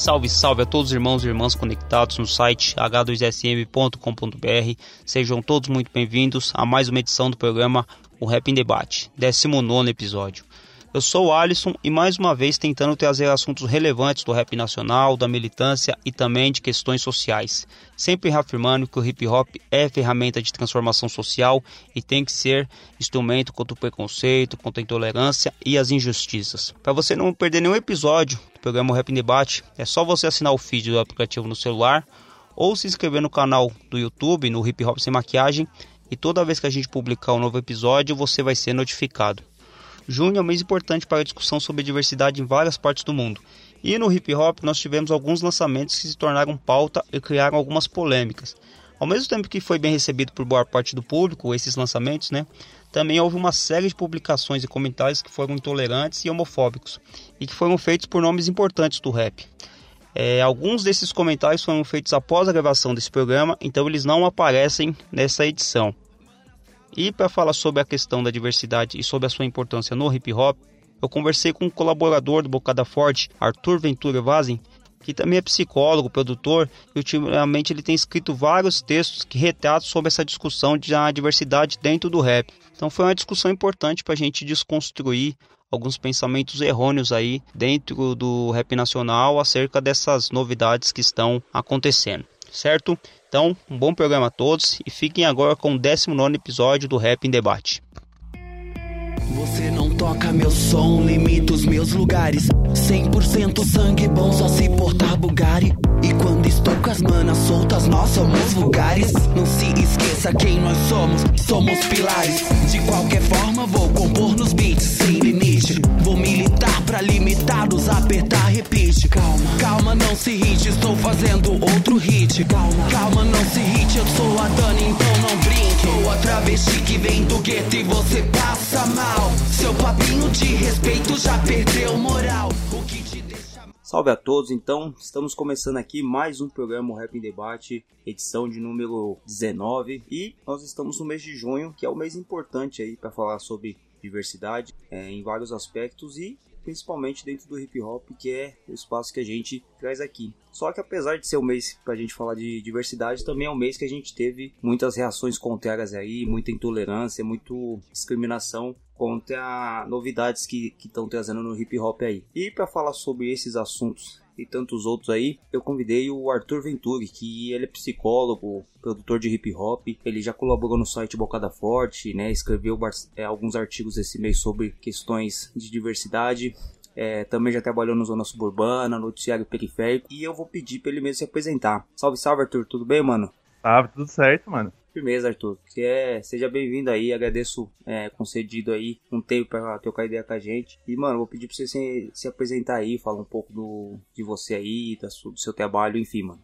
Salve, salve a todos os irmãos e irmãs conectados no site h2sm.com.br. Sejam todos muito bem-vindos a mais uma edição do programa O Rap em Debate, 19 episódio. Eu sou o Alisson e mais uma vez tentando trazer assuntos relevantes do rap nacional, da militância e também de questões sociais. Sempre reafirmando que o hip hop é ferramenta de transformação social e tem que ser instrumento contra o preconceito, contra a intolerância e as injustiças. Para você não perder nenhum episódio do programa Rap em Debate, é só você assinar o feed do aplicativo no celular ou se inscrever no canal do YouTube, no Hip Hop Sem Maquiagem, e toda vez que a gente publicar um novo episódio, você vai ser notificado. Junho é um mês importante para a discussão sobre diversidade em várias partes do mundo. E no hip hop nós tivemos alguns lançamentos que se tornaram pauta e criaram algumas polêmicas. Ao mesmo tempo que foi bem recebido por boa parte do público esses lançamentos, né, também houve uma série de publicações e comentários que foram intolerantes e homofóbicos e que foram feitos por nomes importantes do rap. É, alguns desses comentários foram feitos após a gravação desse programa, então eles não aparecem nessa edição. E para falar sobre a questão da diversidade e sobre a sua importância no hip hop, eu conversei com um colaborador do Bocada Forte, Arthur Ventura Vazem, que também é psicólogo, produtor, e ultimamente ele tem escrito vários textos que retratam sobre essa discussão de a diversidade dentro do rap. Então foi uma discussão importante para a gente desconstruir alguns pensamentos errôneos aí dentro do rap nacional acerca dessas novidades que estão acontecendo, certo? Então, um bom programa a todos e fiquem agora com o 19 episódio do Rap em Debate. Você não toca meu som, limita os meus lugares. 100% sangue bom, só se portar Bugatti. E quando estou com as manas soltas, nós somos vulgares. Não se esqueça quem nós somos, somos pilares. De qualquer forma, vou compor nos beats, sem limite. Vou militar pra limitados, apertar, repite. Calma, calma, não se irrite, estou fazendo outro hit. Calma, calma, não se irrite, eu sou a Dani, então não brinque. Sou a travesti que vem do gueto e você passa mal. Seu papinho de respeito já perdeu moral. O que te deixa. Salve a todos, então estamos começando aqui mais um programa Rap em Debate, edição de número 19 e nós estamos no mês de junho, que é o mês importante aí para falar sobre diversidade é, em vários aspectos e principalmente dentro do hip hop, que é o espaço que a gente traz aqui. Só que apesar de ser um mês pra gente falar de diversidade, também é um mês que a gente teve muitas reações contrárias aí, muita intolerância, muita discriminação contra novidades que estão trazendo no hip hop aí. E para falar sobre esses assuntos e tantos outros aí, eu convidei o Arthur Venturi, que ele é psicólogo, produtor de hip hop, ele já colaborou no site Bocada Forte, né, escreveu é, alguns artigos esse mês sobre questões de diversidade, é, também já trabalhou no Zona Suburbana, noticiário periférico, e eu vou pedir para ele mesmo se apresentar. Salve, salve Arthur, tudo bem, mano? Salve, tudo certo, mano. Firmeza, Arthur. Que é, seja bem-vindo aí, agradeço é, concedido aí um tempo para trocar ideia com a gente. E, mano, vou pedir pra você se, se apresentar aí, falar um pouco do, de você aí, da, do seu trabalho, enfim, mano.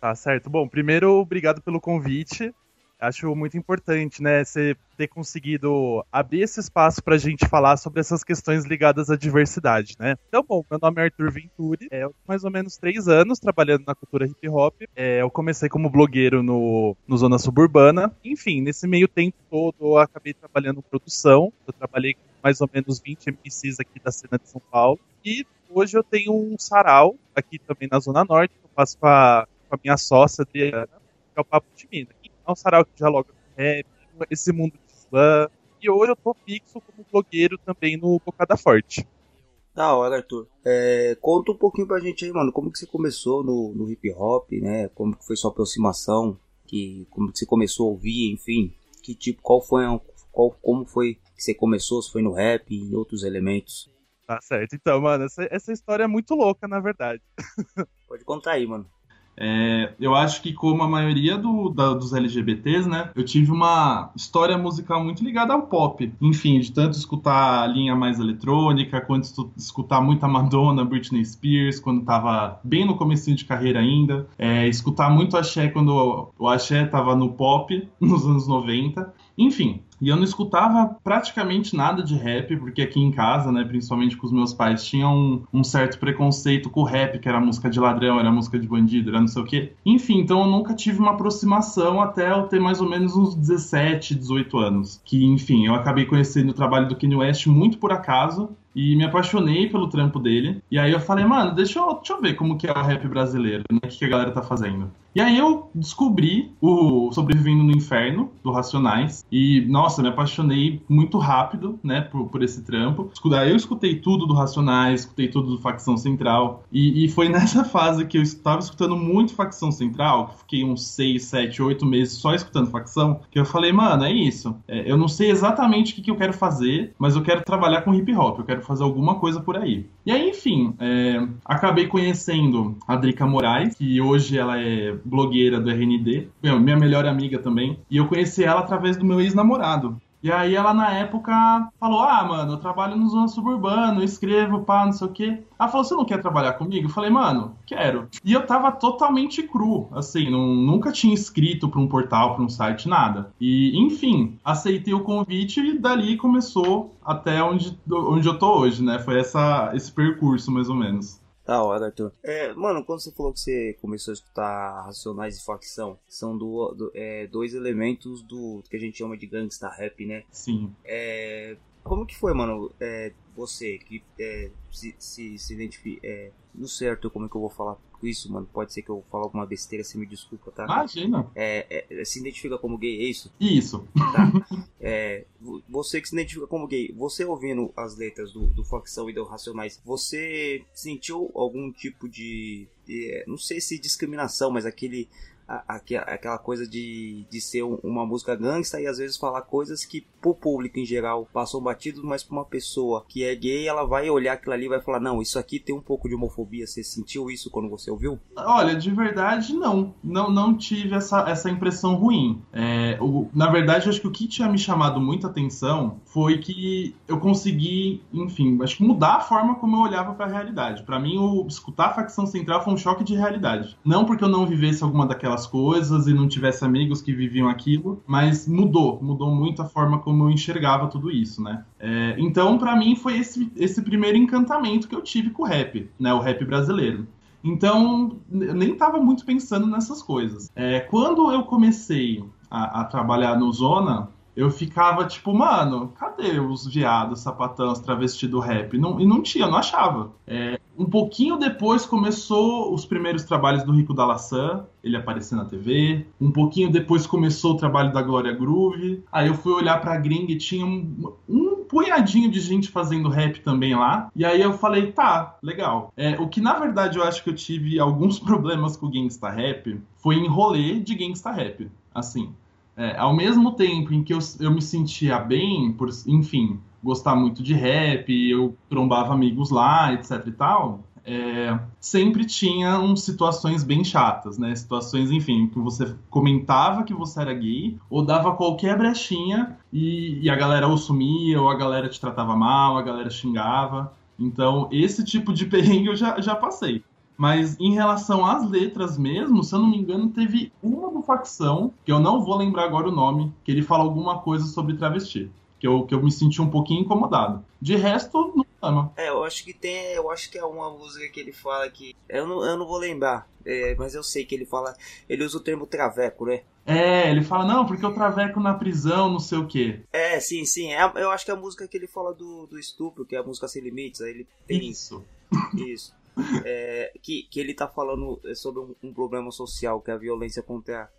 Tá certo. Bom, primeiro, obrigado pelo convite. Acho muito importante, né, você ter conseguido abrir esse espaço pra gente falar sobre essas questões ligadas à diversidade, né? Então, bom, meu nome é Arthur Venturi, é, mais ou menos três anos trabalhando na cultura hip hop. É, eu comecei como blogueiro no, no Zona Suburbana. Enfim, nesse meio tempo todo eu acabei trabalhando em produção. Eu trabalhei com mais ou menos 20 MCs aqui da cena de São Paulo. E hoje eu tenho um sarau aqui também na Zona Norte, que eu faço com a, com a minha sócia, Adriana, que é o Papo de Mina. É um sarau que dialoga com rap, esse mundo de slam. E hoje eu tô fixo como blogueiro também no Bocada Forte. Da hora, Arthur. É, conta um pouquinho pra gente aí, mano, como que você começou no, no hip hop, né? Como que foi sua aproximação, que, como que você começou a ouvir, enfim. Que tipo, qual foi, qual, como foi que você começou, se foi no rap e em outros elementos. Tá certo. Então, mano, essa, essa história é muito louca, na verdade. Pode contar aí, mano. É, eu acho que, como a maioria do, da, dos LGBTs, né, eu tive uma história musical muito ligada ao pop. Enfim, de tanto escutar a linha mais eletrônica, quanto escutar muita Madonna, Britney Spears, quando tava bem no começo de carreira ainda. É, escutar muito axé quando o axé tava no pop, nos anos 90. Enfim, e eu não escutava praticamente nada de rap, porque aqui em casa, né, principalmente com os meus pais, tinha um, um, certo preconceito com o rap, que era música de ladrão, era música de bandido, era não sei o quê. Enfim, então eu nunca tive uma aproximação até eu ter mais ou menos uns 17, 18 anos. Que, enfim, eu acabei conhecendo o trabalho do Kanye West muito por acaso, e me apaixonei pelo trampo dele. E aí eu falei, mano, deixa eu, deixa eu ver como que é o rap brasileiro, né? O que, que a galera tá fazendo. E aí eu descobri o Sobrevivendo no Inferno, do Racionais. E, nossa, me apaixonei muito rápido, né, por, por esse trampo. Eu escutei tudo do Racionais, escutei tudo do Facção Central. E, e foi nessa fase que eu estava escutando muito Facção Central, que fiquei uns 6, 7, 8 meses só escutando Facção, que eu falei, mano, é isso. É, eu não sei exatamente o que, que eu quero fazer, mas eu quero trabalhar com hip hop, eu quero fazer alguma coisa por aí. E aí, enfim, é, acabei conhecendo a Drica Moraes, que hoje ela é blogueira do RND, minha melhor amiga também, e eu conheci ela através do meu ex-namorado. E aí ela na época falou: Ah, mano, eu trabalho no zona suburbano, eu escrevo, pá, não sei o quê. Ela falou: Você não quer trabalhar comigo? Eu falei, mano, quero. E eu tava totalmente cru, assim, não, nunca tinha escrito pra um portal, pra um site, nada. E, enfim, aceitei o convite e dali começou até onde, onde eu tô hoje, né? Foi essa, esse percurso, mais ou menos. Da hora, Arthur. É, mano, quando você falou que você começou a escutar Racionais e Facção, são do, do é, dois elementos do que a gente chama de gangsta rap, né? Sim. É, como que foi, mano, é, você que é, se, se, se identifica... É, não sei, Arthur, como é que eu vou falar isso, mano. Pode ser que eu fale alguma besteira, você me desculpa, tá? Imagina. É, é, se identifica como gay, é isso? Isso. Tá. É, você que se identifica como gay, você ouvindo as letras do, do Facção e do Racionais, você sentiu algum tipo de, de não sei se discriminação, mas aquele aquela coisa de, de ser uma música gangsta e às vezes falar coisas que pro público em geral passam batido, mas pra uma pessoa que é gay, ela vai olhar aquilo ali e vai falar: Não, isso aqui tem um pouco de homofobia. Você sentiu isso quando você ouviu? Olha, de verdade, não. Não, não tive essa, essa impressão ruim. É, o, na verdade, acho que o que tinha me chamado muita atenção foi que eu consegui, enfim, acho que mudar a forma como eu olhava para a realidade. Para mim, o escutar a facção central foi um choque de realidade. Não porque eu não vivesse alguma daquelas coisas e não tivesse amigos que viviam aquilo, mas mudou, mudou muito a forma como eu enxergava tudo isso, né? É, então, para mim, foi esse, esse primeiro encantamento que eu tive com o rap, né? O rap brasileiro. Então, eu nem estava muito pensando nessas coisas. É, quando eu comecei a, a trabalhar no Zona, eu ficava tipo, mano, cadê os viados, sapatão, os travestis do rap? Não, e não tinha, não achava. É, um pouquinho depois começou os primeiros trabalhos do Rico Dalassan, ele apareceu na TV. Um pouquinho depois começou o trabalho da Glória Groove. Aí eu fui olhar pra gringa e tinha um, um punhadinho de gente fazendo rap também lá. E aí eu falei, tá, legal. É, o que na verdade eu acho que eu tive alguns problemas com o gangsta rap foi em rolê de gangsta rap. Assim, é, ao mesmo tempo em que eu, eu me sentia bem, por, enfim, gostar muito de rap, eu trombava amigos lá, etc e tal, é, sempre tinham situações bem chatas, né? Situações, enfim, que você comentava que você era gay, ou dava qualquer brechinha e, e a galera ou sumia, ou a galera te tratava mal, a galera xingava. Então, esse tipo de perrengue eu já, já passei. Mas em relação às letras mesmo, se eu não me engano, teve uma do facção, que eu não vou lembrar agora o nome, que ele fala alguma coisa sobre travesti. Que eu, que eu me senti um pouquinho incomodado. De resto, não ama. É, eu acho que tem. Eu acho que é uma música que ele fala que. Eu não, eu não vou lembrar. É, mas eu sei que ele fala. Ele usa o termo traveco, né? É, ele fala, não, porque eu traveco na prisão, não sei o quê. É, sim, sim. É, eu acho que é a música que ele fala do, do estupro, que é a música Sem Limites. Aí ele tem. Isso. Isso é, que, que ele está falando sobre um, um, problema social, que é a violência contra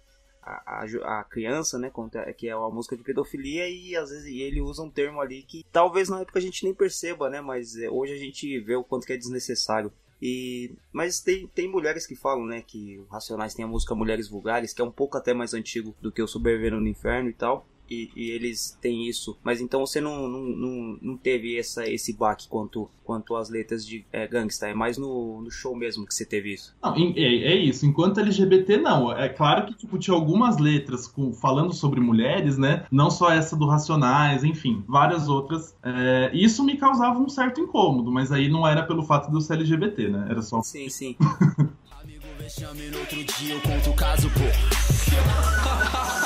a, a, a, criança, né? Contra, que é uma música de pedofilia, e às vezes ele usa um termo ali que talvez na época a gente nem perceba, né? Mas é, hoje a gente vê o quanto que é desnecessário. E, mas tem, tem mulheres que falam, né, que o Racionais tem a música Mulheres Vulgares, que é um pouco até mais antigo do que o Sobrevivendo no Inferno e tal. E, e eles têm isso. Mas então você não, não, não, não teve essa, esse baque quanto, quanto as letras de é, Gangsta. É mais no, no show mesmo que você teve isso. Não, é, é isso. Enquanto LGBT, não. É claro que tipo, tinha algumas letras com, falando sobre mulheres, né? Não só essa do Racionais, enfim, várias outras. É, isso me causava um certo incômodo, mas aí não era pelo fato de eu ser LGBT, né? Era só. Sim, sim. Amigo, vexame no outro dia eu conto o caso, pô.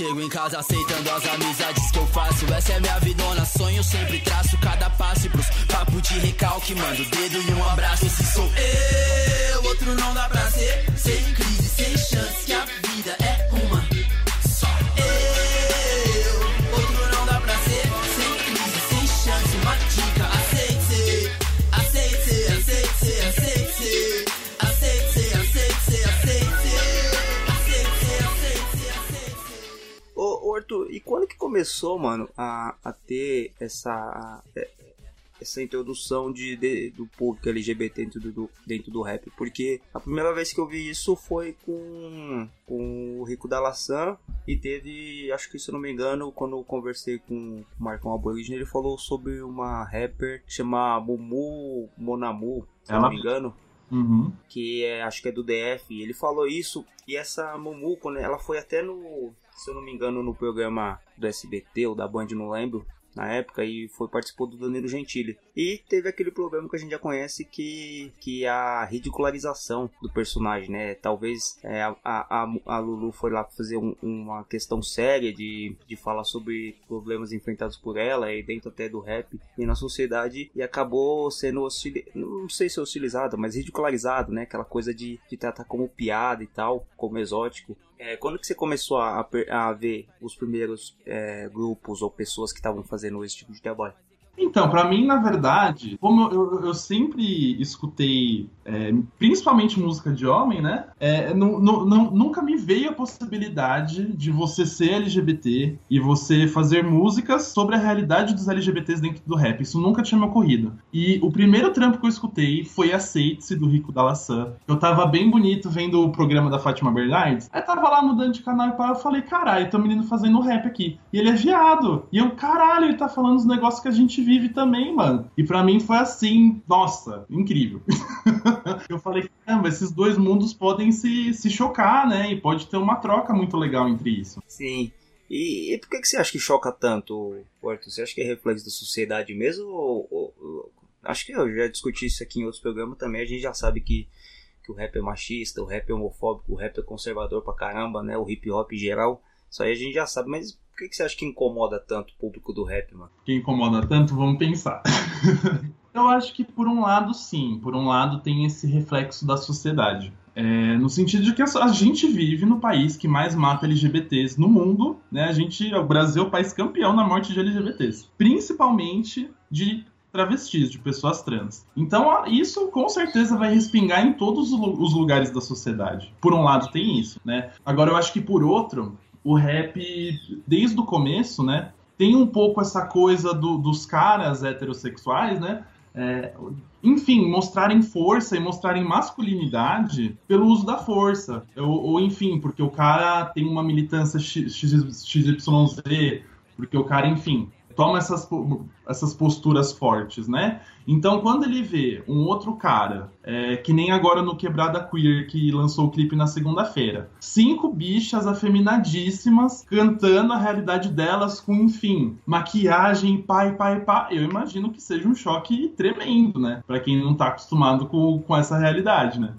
Chego em casa aceitando as amizades que eu faço. Essa é minha vidona, sonho sempre traço cada passe pros papo de recalque. Mando dedo e um abraço. Esse sou eu, outro não dá pra ser. Sem crise, sem chance, que a vida é Arthur, e quando que começou, mano, a, a ter essa é, essa introdução de, de- do público LGBT dentro do, dentro do rap? Porque a primeira vez que eu vi isso foi com, com o Rico da Laçã e teve, acho que se eu não me engano, quando eu conversei com o Marcão Aborígene, ele falou sobre uma rapper que chama Mumu Monamu, se Ela- não me engano Uhum. que é, acho que é do DF, ele falou isso, e essa Mumu, quando ela foi até no, se eu não me engano, no programa do SBT ou da Band, não lembro, na época, e foi participou do Danilo Gentili. E teve aquele problema que a gente já conhece, que, que é a ridicularização do personagem, né? Talvez é, a, a, a Lulu foi lá fazer um- uma questão séria de, de falar sobre problemas enfrentados por ela, e dentro até do rap e na sociedade, e acabou sendo hostili... não sei se hostilizada, mas ridicularizado, né? Aquela coisa de, de tratar como piada e tal, como exótico. É, quando que você começou a, a ver os primeiros é, grupos ou pessoas que estavam fazendo esse tipo de trabalho? Então, pra mim, na verdade, como eu, eu- eu sempre escutei, é, principalmente música de homem, né? é, nu- nu- nu- nunca me veio a possibilidade de você ser LGBT e você fazer músicas sobre a realidade dos LGBTs dentro do rap. Isso nunca tinha me ocorrido. E o primeiro trampo que eu escutei foi Aceite-se, do Rico da Laçã. Eu tava bem bonito vendo o programa da Fátima Bernardes. Aí tava lá mudando de canal e eu falei, caralho, tem um menino fazendo rap aqui. E ele é viado. E eu, caralho, ele tá falando os negócios que a gente vive também, mano. E pra mim foi assim, nossa, incrível. eu falei, caramba, esses dois mundos podem se, se chocar, né? E pode ter uma troca muito legal entre isso. Sim. E, e por que, que você acha que choca tanto, Arthur? Você acha que é reflexo da sociedade mesmo? Ou, ou- ou- acho que eu já discuti isso aqui em outros programas também. A gente já sabe que, que o rap é machista, o rap é homofóbico, o rap é conservador pra caramba, né? O hip hop em geral. Isso aí a gente já sabe, mas que, que você acha que incomoda tanto o público do rap, mano? que incomoda tanto, vamos pensar. Eu acho que por um lado sim, por um lado tem esse reflexo da sociedade. É, no sentido de que a gente vive no país que mais mata LGBTs no mundo, né? A gente, o Brasil é o país campeão na morte de LGBTs, principalmente de travestis, de pessoas trans. Então isso com certeza vai respingar em todos os lugares da sociedade. Por um lado tem isso, né? Agora eu acho que por outro, o rap desde o começo, né? tem um pouco essa coisa do- dos caras heterossexuais, né? É, enfim, mostrarem força e mostrarem masculinidade pelo uso da força. Ou, ou, enfim, porque o cara tem uma militância XYZ, porque o cara, enfim, toma essas, essas posturas fortes, né? Então, quando ele vê um outro cara, é, que nem agora no Quebrada Queer, que lançou o clipe na segunda-feira, cinco bichas afeminadíssimas cantando a realidade delas com, enfim, maquiagem, pai, pai, pá, eu imagino que seja um choque tremendo, né? Pra quem não tá acostumado com, com essa realidade, né?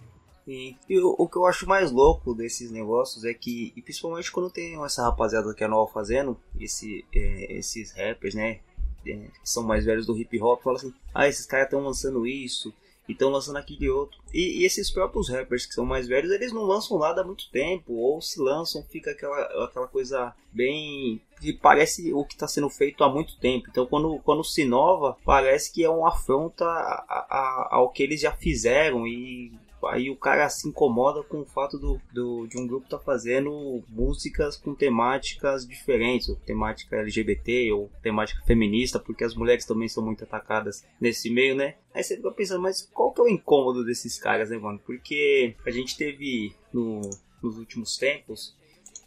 E, e o, o que eu acho mais louco desses negócios é que, e principalmente quando tem essa rapaziada que é nova fazendo, esse, é, esses rappers, né, é, que são mais velhos do hip hop, fala assim: ah, esses caras estão lançando isso, e estão lançando aquele outro. E, e esses próprios rappers que são mais velhos, eles não lançam nada há muito tempo, ou se lançam, fica aquela, aquela coisa bem. que parece o que está sendo feito há muito tempo. Então, quando, quando se inova, parece que é uma afronta a- a- ao que eles já fizeram e aí o cara se incomoda com o fato do, do- de um grupo tá fazendo músicas com temáticas diferentes, ou temática LGBT ou temática feminista, porque as mulheres também são muito atacadas nesse meio, né? Aí você fica pensando, mas qual que é o incômodo desses caras, né, mano? Porque a gente teve no- nos últimos tempos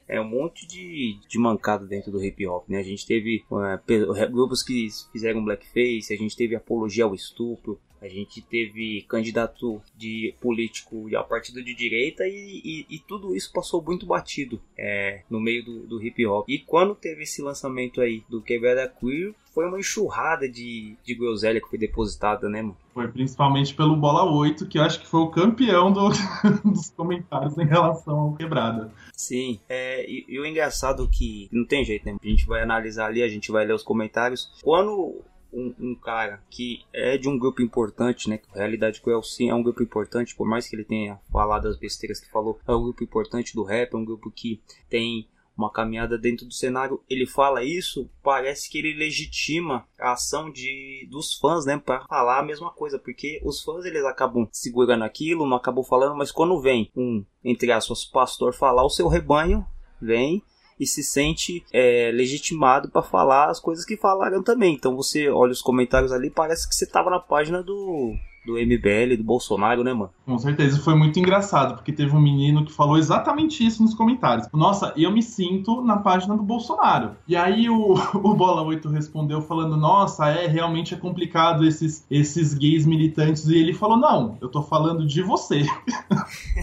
é um monte de, de mancada dentro do hip hop, né? A gente teve pe- grupos que fizeram blackface, a gente teve apologia ao estupro, a gente teve candidato de político a partido de direita e, e- e tudo isso passou muito batido é, no meio do, do hip hop. E quando teve esse lançamento aí do Quebrada Queer, foi uma enxurrada de, de groselha que foi depositada, né, mano? Foi principalmente pelo Bola 8, que eu acho que foi o campeão do- dos comentários em relação ao Quebrada. Sim, é, e, e o engraçado que não tem jeito, né? A gente vai analisar ali, a gente vai ler os comentários. Quando um, um cara que é de um grupo importante, né? que Realidade Cruel sim é um grupo importante, por mais que ele tenha falado as besteiras que falou, é um grupo importante do rap, é um grupo que tem uma caminhada dentro do cenário, ele fala isso, parece que ele legitima a ação de dos fãs, né, para falar a mesma coisa, porque os fãs eles acabam segurando aquilo, não acabam falando, mas quando vem um entre aspas pastor falar, o seu rebanho vem e se sente é, legitimado para falar as coisas que falaram também. Então você olha os comentários ali, parece que você tava na página do do MBL, do Bolsonaro, né, mano? Com certeza, foi muito engraçado, porque teve um menino que falou exatamente isso nos comentários. Nossa, eu me sinto na página do Bolsonaro. E aí o, o Bola 8 respondeu falando, nossa, é, realmente é complicado esses, esses gays militantes. E ele falou, não, eu tô falando de você.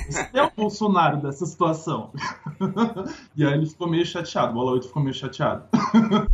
Você é o Bolsonaro dessa situação. e aí ele ficou meio chateado, o Bola 8 ficou meio chateado.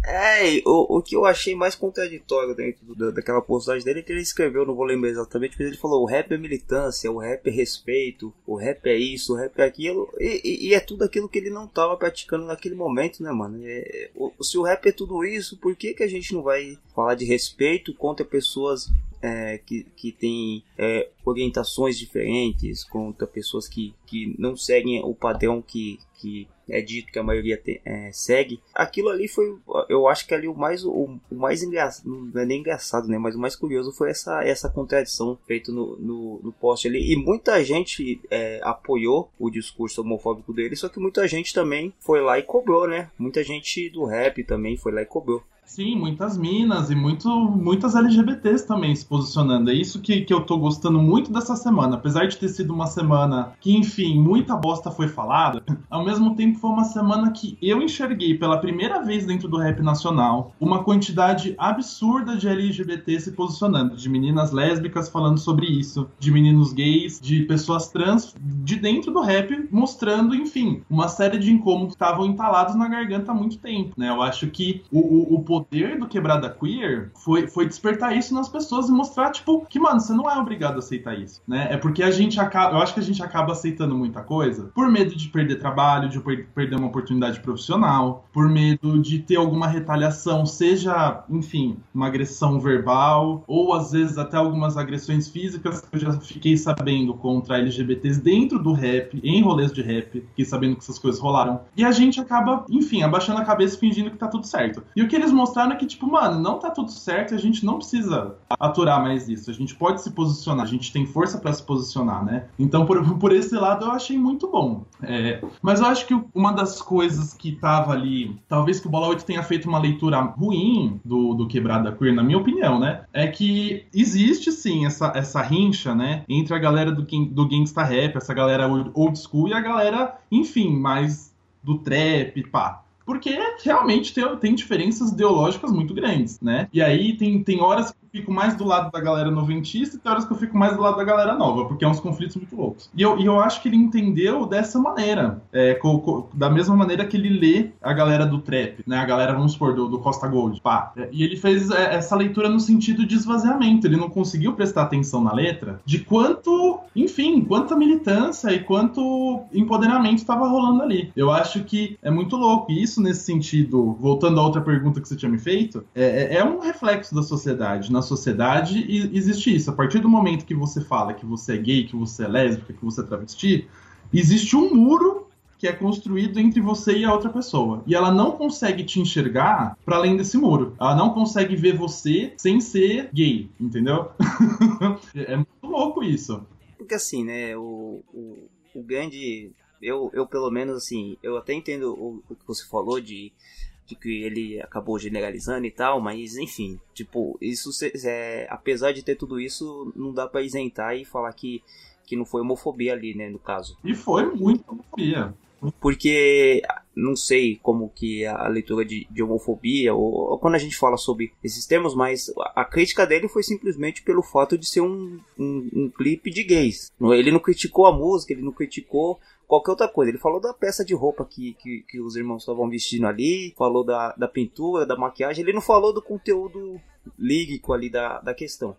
É, o, o que eu achei mais contraditório dentro da- daquela postagem dele é que ele escreveu, não vou lembrar exatamente, mas ele falou: o rap é militância, o rap é respeito, o rap é isso, o rap é aquilo, e, e- e é tudo aquilo que ele não tava praticando naquele momento, né, mano? É, o- se o rap é tudo isso, por que, que a gente não vai falar de respeito contra pessoas é, que, que têm é, orientações diferentes, contra pessoas que, que não seguem o padrão que, que é dito que a maioria te- é, segue. Aquilo ali foi, eu acho que ali o mais, o, o mais engraçado, não é nem engraçado, né? Mas o mais curioso foi essa, essa contradição feita no, no, no post ali. E muita gente é, apoiou o discurso homofóbico dele, só que muita gente também foi lá e cobrou, né? Muita gente do rap também foi lá e cobrou. Sim, muitas minas e muito, muitas LGBTs também se posicionando. É isso que, que eu tô gostando muito dessa semana. Apesar de ter sido uma semana que, enfim, muita bosta foi falada, ao mesmo tempo foi uma semana que eu enxerguei pela primeira vez dentro do rap nacional uma quantidade absurda de LGBT se posicionando, de meninas lésbicas falando sobre isso, de meninos gays, de pessoas trans de dentro do rap, mostrando, enfim, uma série de incômodos que estavam entalados na garganta há muito tempo, né? Eu acho que o, o, poder do Quebrada Queer foi, foi despertar isso nas pessoas e mostrar, tipo, que, mano, você não é obrigado a aceitar isso, né? É porque a gente acaba, eu acho que a gente acaba aceitando muita coisa por medo de perder trabalho, de per- perder uma oportunidade profissional, por medo de ter alguma retaliação, seja, enfim, uma agressão verbal, ou às vezes até algumas agressões físicas que eu já fiquei sabendo contra LGBTs dentro do rap, em rolês de rap, fiquei sabendo que essas coisas rolaram. E a gente acaba, enfim, abaixando a cabeça fingindo que tá tudo certo. E o que eles mostraram é que, tipo, mano, não tá tudo certo a gente não precisa aturar mais isso. A gente pode se posicionar, a gente tem força pra se posicionar, né? Então, por, por esse lado, eu achei muito bom. É, mas eu acho que uma das coisas que tava ali, talvez que o Bola 8 tenha feito uma leitura ruim do, do Quebrada Queer, na minha opinião, né? É que existe sim essa, essa rincha, né? Entre a galera do, do gangsta rap, essa galera old school e a galera, enfim, mais do trap, pá. Porque realmente tem, tem diferenças ideológicas muito grandes, né? E aí tem, tem horas que eu fico mais do lado da galera noventista e tem horas que eu fico mais do lado da galera nova, porque é uns conflitos muito loucos. E eu, e eu acho que ele entendeu dessa maneira, é, co- co- da mesma maneira que ele lê a galera do trap, né? A galera, vamos supor, do, do Costa Gold, pá. É, E ele fez é, essa leitura no sentido de esvaziamento, ele não conseguiu prestar atenção na letra de quanto, enfim, quanta militância e quanto empoderamento estava rolando ali. Eu acho que é muito louco. E isso, nesse sentido, voltando à outra pergunta que você tinha me feito, é, é- é um reflexo da sociedade. Na sociedade existe isso. A partir do momento que você fala que você é gay, que você é lésbica, que você é travesti, existe um muro que é construído entre você e a outra pessoa. E ela não consegue te enxergar para além desse muro. Ela não consegue ver você sem ser gay, entendeu? é muito louco isso. Porque assim, né, o, o, o grande. Eu, eu, pelo menos, assim, eu até entendo o, o que você falou de, de que ele acabou generalizando e tal, mas enfim, tipo, isso é, apesar de ter tudo isso, não dá pra isentar e falar que, que não foi homofobia ali, né, no caso. E foi muito homofobia. Porque não sei como que a leitura de, de homofobia ou, ou, quando a gente fala sobre esses termos, mas a, a crítica dele foi simplesmente pelo fato de ser um, um, um clipe de gays. Ele não criticou a música, ele não criticou qualquer outra coisa. Ele falou da peça de roupa que, que, que os irmãos estavam vestindo ali, falou da, da pintura, da maquiagem, ele não falou do conteúdo lírico ali da, da questão.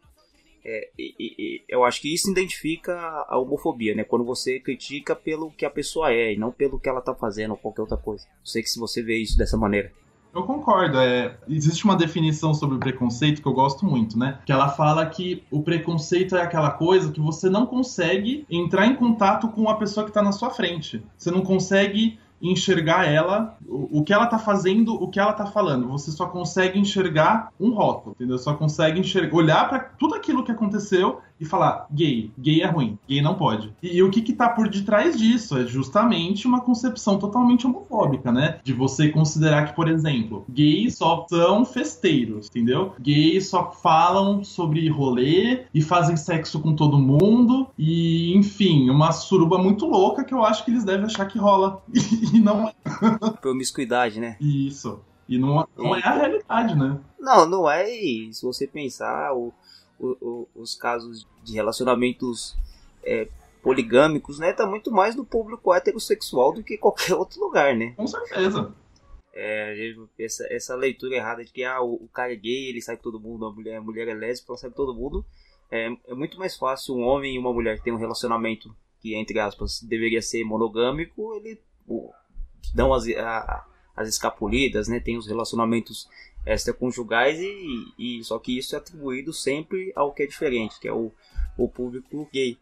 É, e, e, eu acho que isso identifica a homofobia, né? Quando você critica pelo que a pessoa é e não pelo que ela tá fazendo ou qualquer outra coisa. Eu sei que se você vê isso dessa maneira. Eu concordo. É, existe uma definição sobre o preconceito que eu gosto muito, né? Que ela fala que o preconceito é aquela coisa que você não consegue entrar em contato com a pessoa que está na sua frente. Você não consegue enxergar ela, o, o, que ela tá fazendo, o que ela tá falando. Você só consegue enxergar um rótulo, entendeu? Só consegue enxergar, olhar para tudo aquilo que aconteceu e falar gay, gay é ruim, gay não pode. E, e, o que que tá por detrás disso? É justamente uma concepção totalmente homofóbica, né? De você considerar que, por exemplo, gays só são festeiros, entendeu? Gays só falam sobre rolê e fazem sexo com todo mundo e, enfim, uma suruba muito louca que eu acho que eles devem achar que rola. E, não é. Promiscuidade, né? Isso. E não, não é a realidade, né? Não, não é. E se você pensar, o o, o, os casos de relacionamentos é, poligâmicos, né? Tá muito mais no público heterossexual do que qualquer outro lugar, né? Com certeza. É, essa, essa leitura errada de que ah, o, o cara é gay, ele sai com todo mundo, a mulher, a mulher é lésbica, ela sai com todo mundo. É, é muito mais fácil um homem e uma mulher que tem um relacionamento que, entre aspas, deveria ser monogâmico, ele o, dão as, a, as escapulidas, né? Tem os relacionamentos extraconjugais e, e só que isso é atribuído sempre ao que é diferente, que é o, o público gay.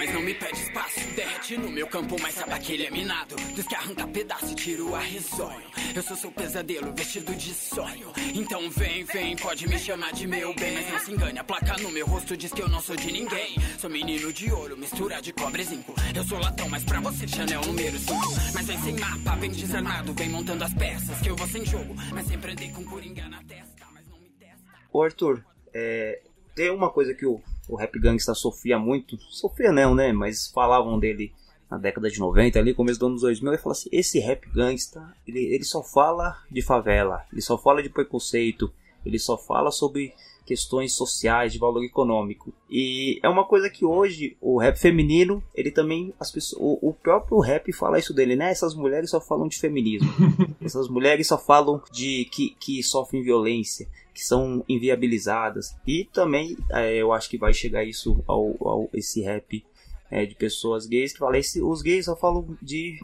Mas não me pede espaço. Derrete no meu campo, mas sabe que ele é minado. Diz que arranca pedaço e tiro a risonho. Eu sou seu pesadelo vestido de sonho. Então vem, vem, pode me chamar de meu bem. Mas não se engane, a placa no meu rosto diz que eu não sou de ninguém. Sou menino de ouro, mistura de cobre e zinco. Eu sou latão, mas pra você Chanel número 5. Mas vem sem mapa, vem desarmado, vem montando as peças. Que eu vou sem jogo, mas sempre andei com coringa na testa. Mas não me testa. Ô Arthur, é, tem uma coisa que o, o Rap Gangsta sofria muito, sofria não, né? Mas falavam dele na década de 90, ali, começo dos anos 2000, ele falou assim: esse rap gangsta, ele, ele só fala de favela, ele só fala de preconceito, ele só fala sobre questões sociais, de valor econômico. E é uma coisa que hoje o rap feminino, ele também as pessoas, o, o próprio rap fala isso dele, né? Essas mulheres só falam de feminismo. Essas mulheres só falam de que, que sofrem violência, que são inviabilizadas. E também é, eu acho que vai chegar isso ao, ao esse rap é, de pessoas gays que falam, os gays só falam de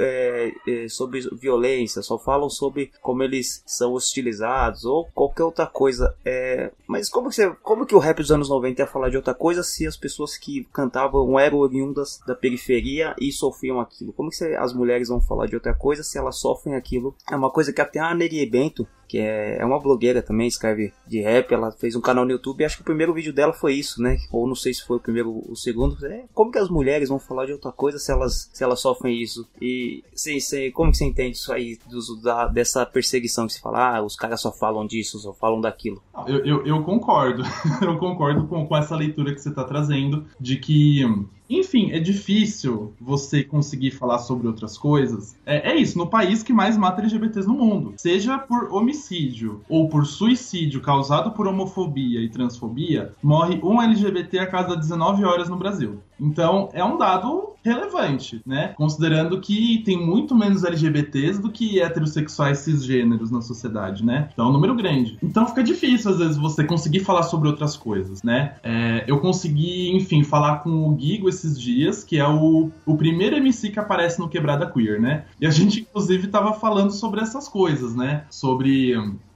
é, é, sobre violência, só falam sobre como eles são hostilizados ou qualquer outra coisa. É, mas como que, você, como que o rap dos anos 90 ia falar de outra coisa se as pessoas que cantavam eram oriundas da periferia e sofriam aquilo? Como que você, as mulheres vão falar de outra coisa se elas sofrem aquilo? É uma coisa que até a Neri Bento, que é, é uma blogueira também, escreve de rap, ela fez um canal no YouTube e acho que o primeiro vídeo dela foi isso, né? Ou não sei se foi o primeiro ou o segundo. É, como que as mulheres vão falar de outra coisa se elas, se elas sofrem isso? E sim, sim, como que você entende isso aí, do, da, dessa perseguição que se fala, ah, os caras só falam disso, só falam daquilo? Eu, eu, eu concordo, eu concordo com, com essa leitura que você está trazendo, de que enfim, é difícil você conseguir falar sobre outras coisas. É, é, isso, no país que mais mata LGBTs no mundo. Seja por homicídio ou por suicídio causado por homofobia e transfobia, morre um LGBT a cada 19 horas no Brasil. Então, é um dado relevante, né? Considerando que tem muito menos LGBTs do que heterossexuais cisgêneros na sociedade, né? Então é um número grande. Então fica difícil, às vezes, você conseguir falar sobre outras coisas, né? É, eu consegui, enfim, falar com o Gigo esses dias, que é o, o primeiro MC que aparece no Quebrada Queer, né? E a gente, inclusive, tava falando sobre essas coisas, né? Sobre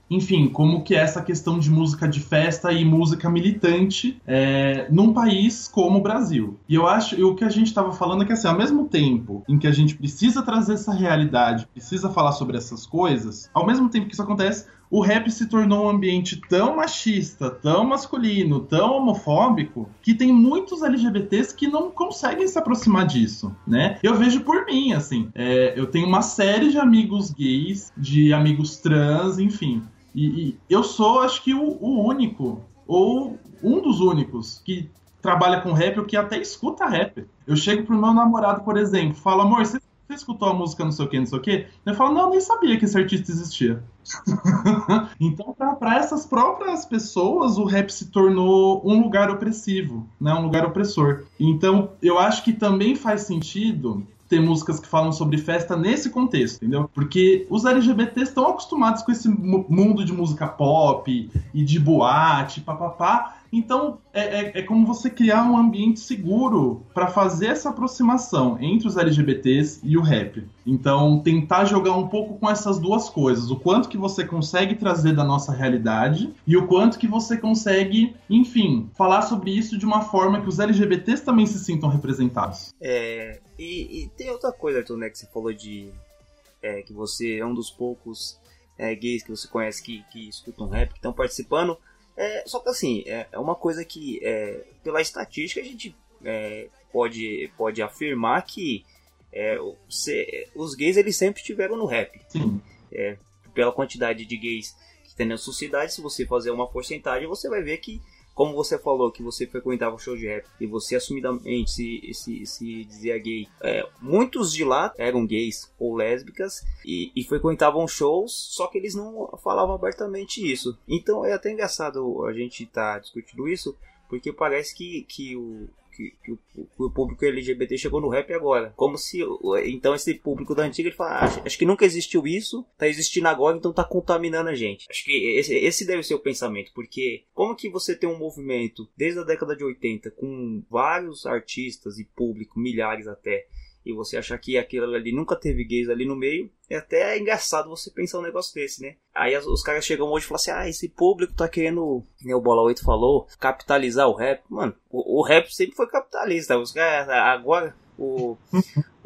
enfim, como que é essa questão de música de festa e música militante é, num país como o Brasil. E eu acho, e o que a gente estava falando é que assim, ao mesmo tempo em que a gente precisa trazer essa realidade, precisa falar sobre essas coisas, ao mesmo tempo que isso acontece, o rap se tornou um ambiente tão machista, tão masculino, tão homofóbico, que tem muitos LGBTs que não conseguem se aproximar disso, né? Eu vejo por mim, assim, é, eu tenho uma série de amigos gays, de amigos trans, enfim, E, e eu sou, acho que, o, o, único, ou um dos únicos, que trabalha com rap ou que até escuta rap. Eu chego pro meu namorado, por exemplo, falo, amor, você, você escutou a música não sei o que, não sei o que? Ele fala, não, nem sabia que esse artista existia. então, para essas próprias pessoas, o rap se tornou um lugar opressivo, né? um lugar opressor. Então, eu acho que também faz sentido ter músicas que falam sobre festa nesse contexto, entendeu? Porque os LGBTs estão acostumados com esse mundo de música pop e de boate, papapá, então, é, é, é, como você criar um ambiente seguro para fazer essa aproximação entre os LGBTs e o rap. Então, tentar jogar um pouco com essas duas coisas. O quanto que você consegue trazer da nossa realidade e o quanto que você consegue, enfim, falar sobre isso de uma forma que os LGBTs também se sintam representados. É, e, e tem outra coisa, Arthur, né, que você falou de é, que você é um dos poucos é, gays que você conhece que, que escutam rap, que estão participando. É, só que assim, é, é uma coisa que, é, pela estatística, a gente é, pode, pode afirmar que é, os gays eles sempre estiveram no rap. Sim. É, pela quantidade de gays que tem na sociedade, se você fazer uma porcentagem, você vai ver que como você falou que você frequentava o show de rap e você assumidamente se, se, se dizia gay, é, muitos de lá eram gays ou lésbicas e, e, frequentavam shows, só que eles não falavam abertamente isso. Então é até engraçado a gente estar tá discutindo isso, porque parece que, que o, que, que, o, que, o, público LGBT chegou no rap agora. Como se então esse público da antiga ele fala, ah, acho, que nunca existiu isso, tá existindo agora, então tá contaminando a gente. Acho que esse, esse deve ser o pensamento, porque como que você tem um movimento desde a década de 80 com vários artistas e público, milhares até, e você achar que aquilo ali nunca teve gays ali no meio, é até engraçado você pensar um negócio desse, né? Aí os caras chegam hoje e falam assim: ah, esse público tá querendo, como o Bola 8 falou, capitalizar o rap. Mano, o, o rap sempre foi capitalista. Os caras, agora, o,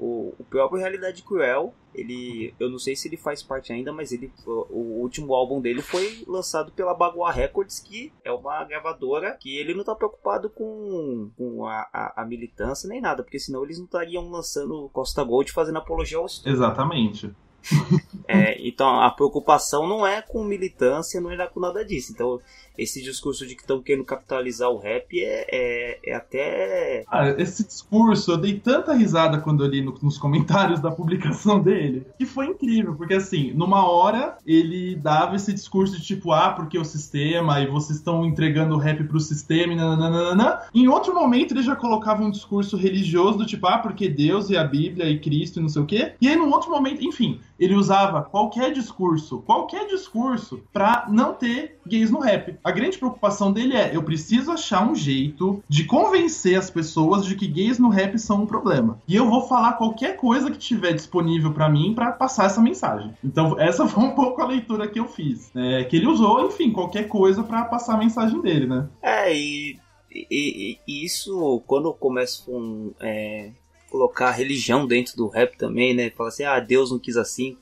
o, o próprio Realidade Cruel, ele, eu não sei se ele faz parte ainda, mas ele, o, o último álbum dele foi lançado pela Bagua Records, que é uma gravadora que ele não tá preocupado com, com a, a, a militância nem nada, porque senão eles não estariam lançando Costa Gold fazendo apologia ao estudo. Exatamente. É, então a preocupação não é com militância, não é com nada disso. Então esse discurso de que estão querendo capitalizar o rap é, é, é até. Ah, esse discurso, eu dei tanta risada quando eu li no, nos comentários da publicação dele, que foi incrível, porque assim, numa hora ele dava esse discurso de tipo, ah, porque o sistema, e vocês estão entregando o rap pro sistema, e nananana. Em outro momento ele já colocava um discurso religioso do tipo, ah, porque Deus e a Bíblia e Cristo e não sei o quê. E aí, num outro momento, enfim, ele usava qualquer discurso, qualquer discurso, pra não ter gays no rap. A grande preocupação dele é: eu preciso achar um jeito de convencer as pessoas de que gays no rap são um problema. E eu vou falar qualquer coisa que tiver disponível para mim para passar essa mensagem. Então, essa foi um pouco a leitura que eu fiz. É, que ele usou, enfim, qualquer coisa para passar a mensagem dele, né? É, e, e, e isso, quando começa com. É, colocar religião dentro do rap também, né? Fala assim, ah, Deus não quis assim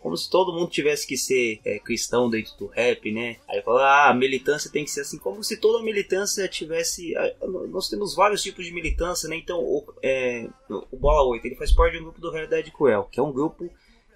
como se todo mundo tivesse que ser é, cristão dentro do rap, né? Aí fala, ah, a militância tem que ser assim, como se toda militância tivesse. Nós temos vários tipos de militância, né? Então, o, é, o Bola 8 ele faz parte de um grupo do Realidade Cruel, que é um grupo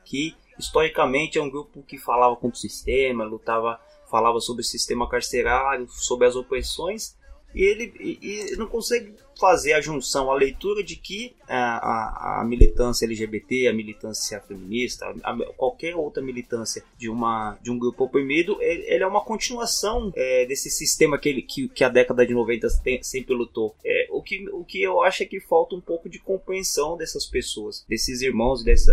que historicamente é um grupo que falava contra o sistema, lutava, falava sobre o sistema carcerário, sobre as opressões, e ele e, e não consegue fazer a junção, a leitura de que a, a, a militância LGBT, a militância feminista, a, qualquer outra militância de, uma, de um grupo oprimido, ele, ele é uma continuação é, desse sistema que, ele, que, que a década de 90 tem, sempre lutou. É, o, que, o que eu acho é que falta um pouco de compreensão dessas pessoas, desses irmãos, dessa,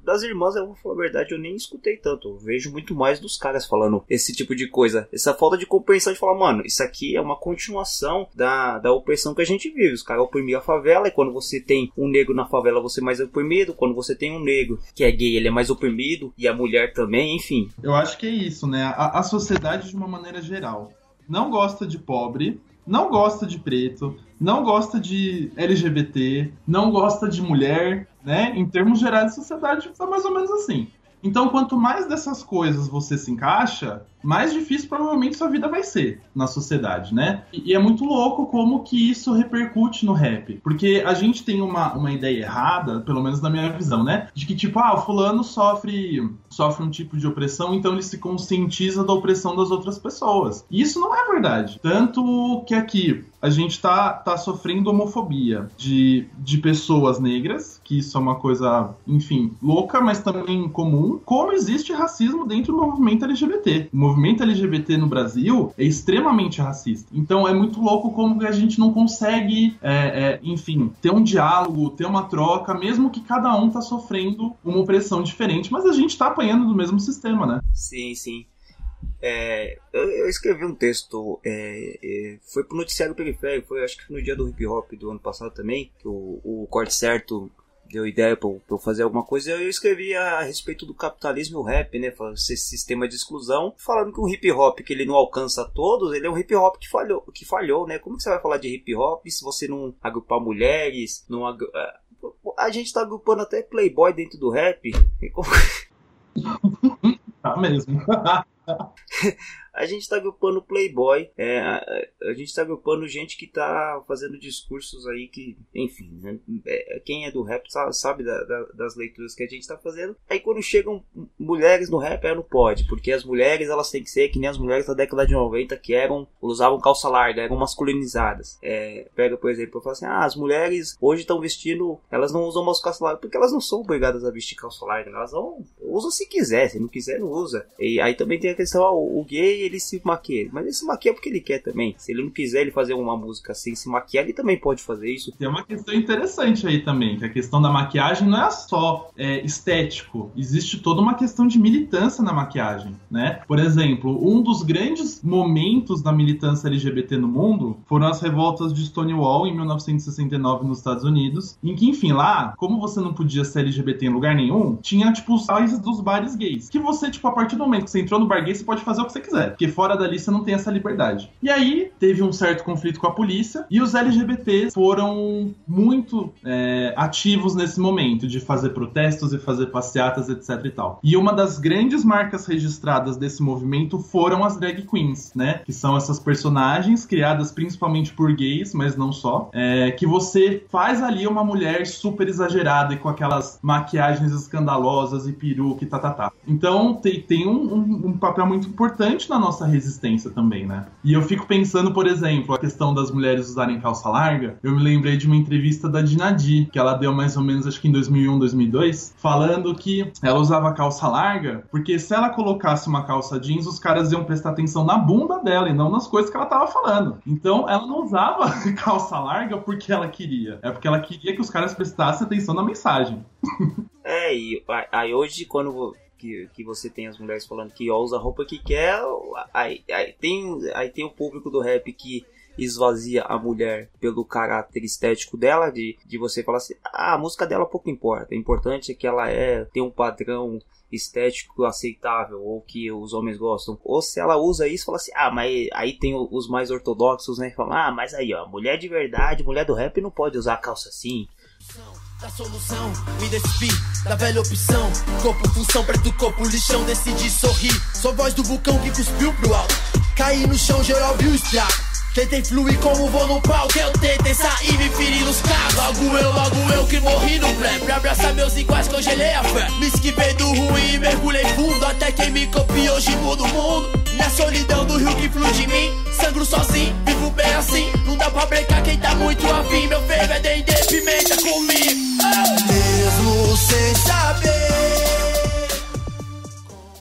das irmãs, eu vou falar a verdade, eu nem escutei tanto. Eu vejo muito mais dos caras falando esse tipo de coisa. Essa falta de compreensão de falar, mano, isso aqui é uma continuação da, da opressão que a gente vive. Os caras oprimiam a favela, e quando você tem um negro na favela, você é mais oprimido. Quando você tem um negro que é gay, ele é mais oprimido. E a mulher também, enfim. Eu acho que é isso, né? A, a sociedade, de uma maneira geral, não gosta de pobre, não gosta de preto, não gosta de LGBT, não gosta de mulher, né? Em termos gerais, a sociedade está mais ou menos assim. Então, quanto mais dessas coisas você se encaixa, mais difícil provavelmente sua vida vai ser na sociedade, né? E, e é muito louco como que isso repercute no rap. Porque a gente tem uma, uma ideia errada, pelo menos na minha visão, né? De que, tipo, ah, o fulano sofre, sofre um tipo de opressão, então ele se conscientiza da opressão das outras pessoas. E isso não é verdade. Tanto que aqui a gente tá, tá sofrendo homofobia de, de pessoas negras, que isso é uma coisa, enfim, louca, mas também comum, como existe racismo dentro do movimento LGBT. O movimento LGBT no Brasil é extremamente racista. Então é muito louco como a gente não consegue, é, é, enfim, ter um diálogo, ter uma troca, mesmo que cada um tá sofrendo uma opressão diferente, mas a gente tá apanhando do mesmo sistema, né? Sim, sim. É, eu, eu escrevi um texto, é, é, foi pro noticiário periférico, foi acho que no dia do hip hop do ano passado também, que o, o Corte Certo deu ideia para eu fazer alguma coisa, eu escrevi a, respeito do capitalismo e o rap, né, esse sistema de exclusão, falando que o hip hop que ele não alcança todos, ele é um hip hop que falhou, que falhou, né? Como que você vai falar de hip hop se você não agrupar mulheres, não agru... a gente tá agrupando até playboy dentro do rap. Tá mesmo. a gente tá agrupando Playboy, é, a, a, gente tá agrupando gente que tá fazendo discursos aí que, enfim, né, é, quem é do rap sabe, da, da, das leituras que a gente tá fazendo. Aí quando chegam mulheres no rap, aí não pode, porque as mulheres elas têm que ser que nem as mulheres da década de 90 que eram, usavam calça larga, eram masculinizadas. É, pega, por exemplo, eu falo assim: ah, as mulheres hoje estão vestindo, elas não usam mais calça larga, porque elas não são obrigadas a vestir calça larga, elas não usam se quiser, se não quiser, não usa. E aí também tem a questão, o, o gay ele se maquia. Mas ele se maquia porque ele quer também. Se ele não quiser ele fazer uma música sem se maquiar, ele também pode fazer isso. Tem uma questão interessante aí também, que a questão da maquiagem não é só é, estético. Existe toda uma questão de militância na maquiagem, né? Por exemplo, um dos grandes momentos da militância LGBT no mundo foram as revoltas de Stonewall em 1969 nos Estados Unidos, em que, enfim, lá, como você não podia ser LGBT em lugar nenhum, tinha, tipo, os tais dos bares gays. Que você, tipo, a partir do momento que você entrou no bar gay, você pode fazer o que você quiser. Porque fora dali você não tem essa liberdade. E aí teve um certo conflito com a polícia e os LGBTs foram muito é, ativos nesse momento de fazer protestos e fazer passeatas, etc e tal. E uma das grandes marcas registradas desse movimento foram as drag queens, né? Que são essas personagens criadas principalmente por gays, mas não só, é, que você faz ali uma mulher super exagerada e com aquelas maquiagens escandalosas e peruca e tá, tá, tá. Então tem, tem um, um, um papel muito importante na nossa resistência também, né? E eu fico pensando, por exemplo, a questão das mulheres usarem calça larga. Eu me lembrei de uma entrevista da Dinadi, que ela deu mais ou menos, acho que em 2001, 2002, falando que ela usava calça larga porque se ela colocasse uma calça jeans, os caras iam prestar atenção na bunda dela e não nas coisas que ela tava falando. Então, ela não usava calça larga porque ela queria, é porque ela queria que os caras prestassem atenção na mensagem. É, e aí hoje, quando que, que você tem as mulheres falando que usa a roupa que quer, aí, aí, tem, aí tem o público do rap que esvazia a mulher pelo caráter estético dela, de, de você falar assim, ah, a música dela pouco importa, o importante é que ela é, tem um padrão estético aceitável ou que os homens gostam. Ou se ela usa isso, fala assim: "Ah, mas aí tem os mais ortodoxos, né, falam: "Ah, mas aí, ó, mulher de verdade, mulher do rap não pode usar calça assim" da solução, me despi da velha opção. Corpo, função, preto, corpo, lixão, decidi sorrir. Sou voz do vulcão que cuspiu pro alto. Caí no chão, geral viu o estrago. Tentei fluir como vou no palco, eu tentei sair, me feri nos carros. Logo eu, logo eu que morri no pré. Pra abraçar meus iguais, congelei a fé. Me esquivei do ruim e mergulhei fundo. Até quem me copiou hoje muda o mundo. Na solidão do rio que flui de mim. Sangro sozinho, vivo bem assim. Não dá pra brincar quem tá muito afim. Meu fervo é dendê, pimenta comigo. Sem saber.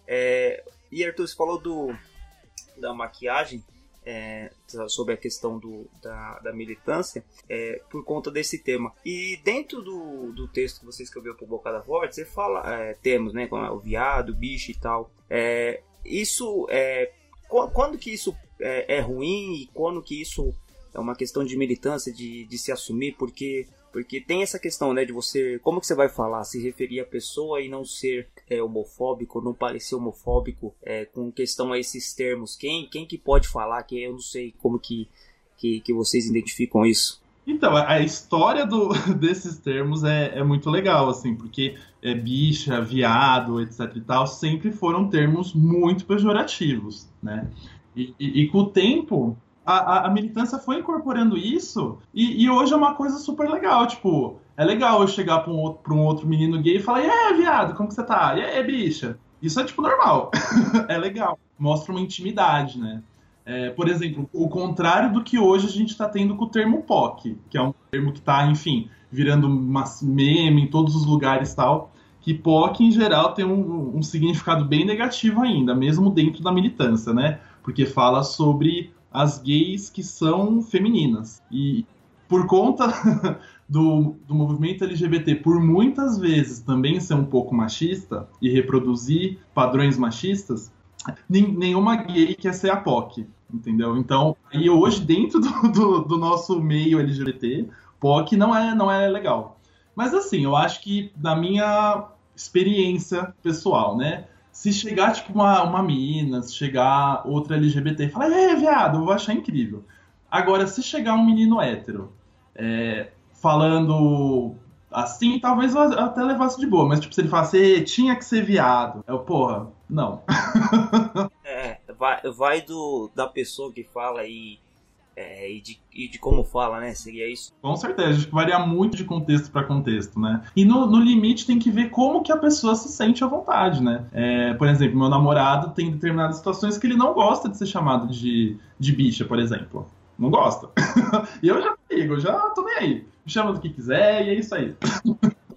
É, e Arthur, você falou do da maquiagem é, sobre a questão do, da, da militância é, por conta desse tema. E dentro do, do texto que você escreveu para o Bocada Forte, você fala é, termos, né, como o viado, o bicho e tal. É, isso é quando que isso é, é, ruim e quando que isso é uma questão de militância, de, de se assumir, porque porque tem essa questão, né, de você, como que você vai falar, se referir à pessoa e não ser é, homofóbico, não parecer homofóbico, é, com questão a esses termos. Quem, quem que pode falar que eu não sei como que, que, que vocês identificam isso? Então, a, história do, desses termos é, é muito legal, assim, porque é, bicha, viado, etc e tal, sempre foram termos muito pejorativos, né? E, e, e com o tempo, a, a, a, militância foi incorporando isso, e, e, hoje é uma coisa super legal, tipo, é legal eu chegar pra um outro, pra um outro menino gay e falar, e viado, como que você tá? E aí, bicha? Isso é, tipo, normal. é legal. Mostra uma intimidade, né? É, por exemplo, o contrário do que hoje a gente está tendo com o termo POC, que é um termo que está, enfim, virando uma meme em todos os lugares tal. Que POC, em geral, tem um, um significado bem negativo ainda, mesmo dentro da militância, né? Porque fala sobre as gays que são femininas. E por conta do, do movimento LGBT, por muitas vezes também ser um pouco machista e reproduzir padrões machistas, nenhuma gay quer ser a POC, entendeu? Então, e hoje, dentro do, do, do, nosso meio LGBT, POC não é, não é legal. Mas assim, eu acho que da minha experiência pessoal, né? Se chegar, tipo, uma, uma mina, se chegar outra LGBT e falar, é, viado, eu vou achar incrível. Agora, se chegar um menino hétero é, falando assim, talvez eu até levasse de boa, mas tipo, se ele falasse, tinha que ser viado, eu, porra, não. é, vai, vai do, da pessoa que fala e, é, e, de, e de como fala, né? Seria isso? Com certeza, acho que varia muito de contexto para contexto, né? E no, no, limite tem que ver como que a pessoa se sente à vontade, né? É, por exemplo, meu namorado tem determinadas situações que ele não gosta de ser chamado de, de bicha, por exemplo. Não gosta. e eu já digo, já tô nem aí. Me chama do que quiser e é isso aí.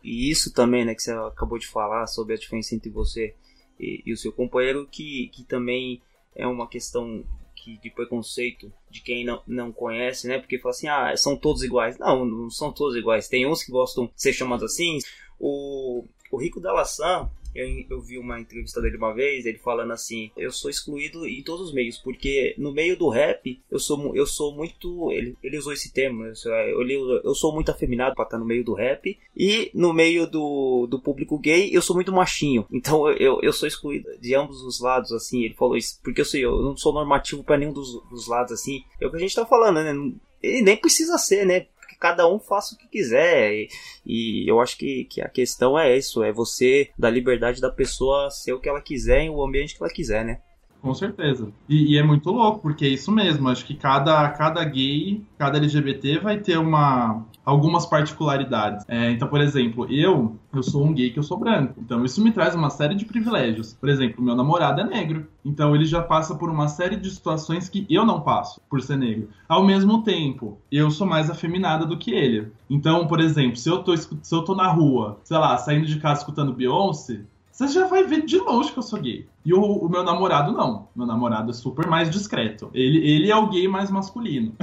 E isso também, né, que você acabou de falar sobre a diferença entre você e, e o seu companheiro, que, que também é uma questão que, de preconceito de quem não, não conhece, né? Porque fala assim, ah, são todos iguais. Não, não são todos iguais. Tem uns que gostam de ser chamados assim. O, o Rico da Laçã, eu, eu, vi uma entrevista dele uma vez, ele falando assim: eu sou excluído em todos os meios, porque no meio do rap eu sou, eu sou muito. Ele, ele usou esse termo, eu, eu, eu sou muito afeminado para estar no meio do rap, e no meio do, do público gay eu sou muito machinho, então eu, eu sou excluído de ambos os lados, assim. Ele falou isso, porque eu, sei, eu não sou normativo para nenhum dos, dos lados, assim. É o que a gente tá falando, né? Ele nem precisa ser, né? Que cada um faça o que quiser. E, e, eu acho que, que a questão é isso: é você dar liberdade da pessoa ser o que ela quiser em o ambiente que ela quiser, né? Com certeza. E, e, é muito louco, porque é isso mesmo. Acho que cada, cada gay, cada LGBT vai ter uma, algumas particularidades. É, então, por exemplo, eu, eu sou um gay que eu sou branco. Então, isso me traz uma série de privilégios. Por exemplo, meu namorado é negro. Então, ele já passa por uma série de situações que eu não passo por ser negro. Ao mesmo tempo, eu sou mais afeminada do que ele. Então, por exemplo, se eu tô, se eu tô na rua, sei lá, saindo de casa escutando Beyoncé, você já vai ver de longe que eu sou gay. E o, o, meu namorado não. Meu namorado é super mais discreto. Ele, ele é o gay mais masculino.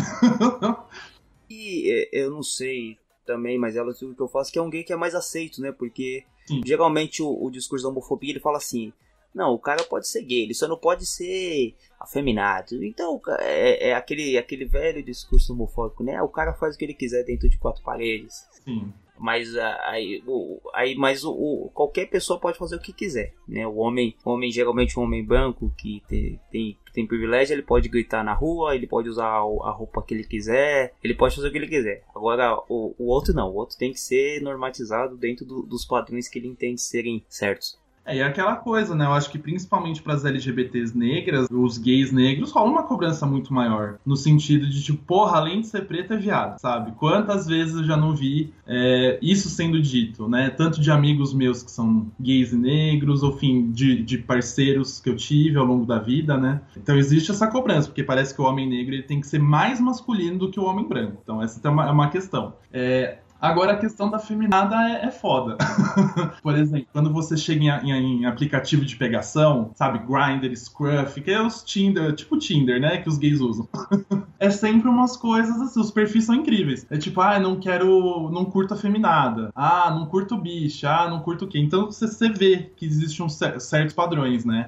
e é, eu não sei também, mas é o que eu faço que é um gay que é mais aceito, né? Porque Sim. geralmente o, o discurso da homofobia ele fala assim: não, o cara pode ser gay, ele só não pode ser afeminado. Então, é, é, aquele, aquele velho discurso homofóbico, né? O cara faz o que ele quiser dentro de quatro paredes. Sim. Mas ah, aí, o, aí mas o, o, qualquer pessoa pode fazer o que quiser, né? O homem, homem geralmente um homem branco que tem, tem, tem privilégio, ele pode gritar na rua, ele pode usar a roupa que ele quiser, ele pode fazer o que ele quiser. Agora, o, o outro não, o outro tem que ser normatizado dentro do, dos padrões que ele entende serem certos. É, e é aquela coisa, né? Eu acho que principalmente para as LGBTs negras, os gays negros, rola uma cobrança muito maior. No sentido de, tipo, porra, além de ser preto, é viado, sabe? Quantas vezes eu já não vi é, isso sendo dito, né? Tanto de amigos meus que são gays e negros, ou enfim, de, de parceiros que eu tive ao longo da vida, né? Então existe essa cobrança, porque parece que o homem negro ele tem que ser mais masculino do que o homem branco. Então essa é uma, é uma questão. É, Agora a questão da feminada é, é foda. Por exemplo, quando você chega em, em, em, aplicativo de pegação, sabe, Grindr, Scruff, que é os Tinder, tipo Tinder, né, que os gays usam. é sempre umas coisas assim, os perfis são incríveis. É tipo, ah, não quero, não curto a feminada. Ah, não curto bicha. Ah, não curto o quê? Então você, você vê que existem certos padrões, né?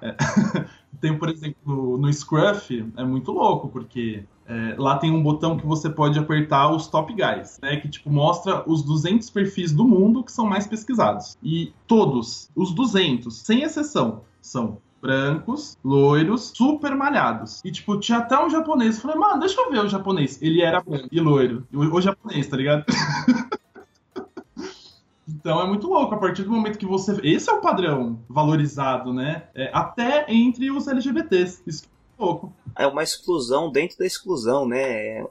É. Tem, por exemplo, no Scruff, é muito louco, porque é, lá tem um botão que você pode apertar os top guys, né? Que tipo mostra os 200 perfis do mundo que são mais pesquisados. E todos, os 200, sem exceção, são brancos, loiros, super malhados. E, tipo, tinha até um japonês. Falei, mano, deixa eu ver o japonês. Ele era branco e loiro. O, o japonês, tá ligado? Então é muito louco, a partir do momento que você. Esse é o padrão valorizado, né? É, até entre os LGBTs. Isso é louco. É uma exclusão dentro da exclusão, né? É,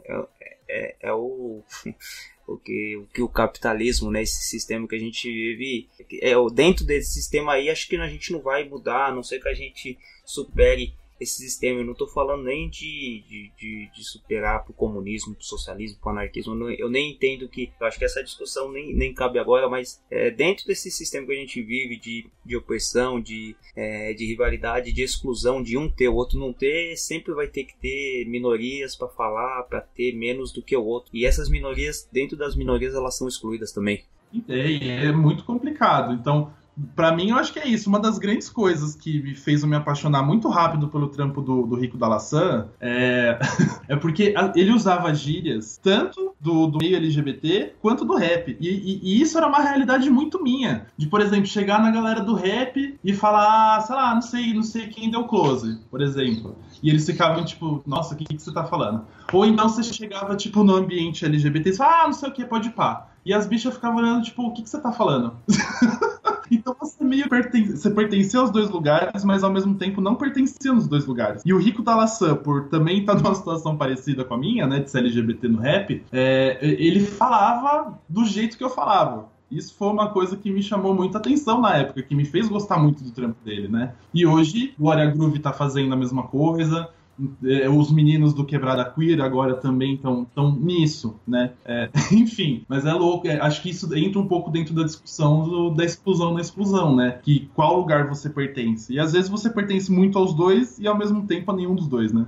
é, é o. o que, o que o capitalismo, né, esse sistema que a gente vive, é, dentro desse sistema aí, acho que a gente não vai mudar, a não ser que a gente supere esse sistema. Eu não estou falando nem de, de, de, de superar para o comunismo, para o socialismo, para o anarquismo. Eu, não, eu, nem entendo que. Eu acho que essa discussão nem, nem cabe agora, mas é, dentro desse sistema que a gente vive de, de opressão, de, é, de rivalidade, de exclusão, de um ter o outro não ter, sempre vai ter que ter minorias para falar, para ter menos do que o outro. E essas minorias, dentro das minorias, elas são excluídas também. É, é muito complicado. Então, Pra mim, eu acho que é isso. Uma das grandes coisas que me fez me apaixonar muito rápido pelo trampo do, do Rico da Laçã é, é porque ele usava gírias tanto do, do meio LGBT quanto do rap. E, e, e, isso era uma realidade muito minha. De, por exemplo, chegar na galera do rap e falar, sei lá, não sei, não sei quem deu close, por exemplo. E eles ficavam tipo, nossa, o que, que você tá falando? Ou então você chegava, tipo, no ambiente LGBT e falava, ah, não sei o que, pode pá. E as bichas ficavam olhando, tipo, o que, que você tá falando? então você meio pertence, você pertencia aos dois lugares, mas ao mesmo tempo não pertencia nos dois lugares. E o Rico da Laçã, por também estar numa situação parecida com a minha, né, de ser LGBT no rap, é, ele falava do jeito que eu falava. Isso foi uma coisa que me chamou muita atenção na época, que me fez gostar muito do trampo dele, né? E hoje, o Glória Groove tá fazendo a mesma coisa, os meninos do Quebrada Queer agora também estão nisso, né? É, enfim, mas é louco. É, acho que isso entra um pouco dentro da discussão do, da exclusão na exclusão, né? Que qual lugar você pertence. E às vezes você pertence muito aos dois e ao mesmo tempo a nenhum dos dois, né?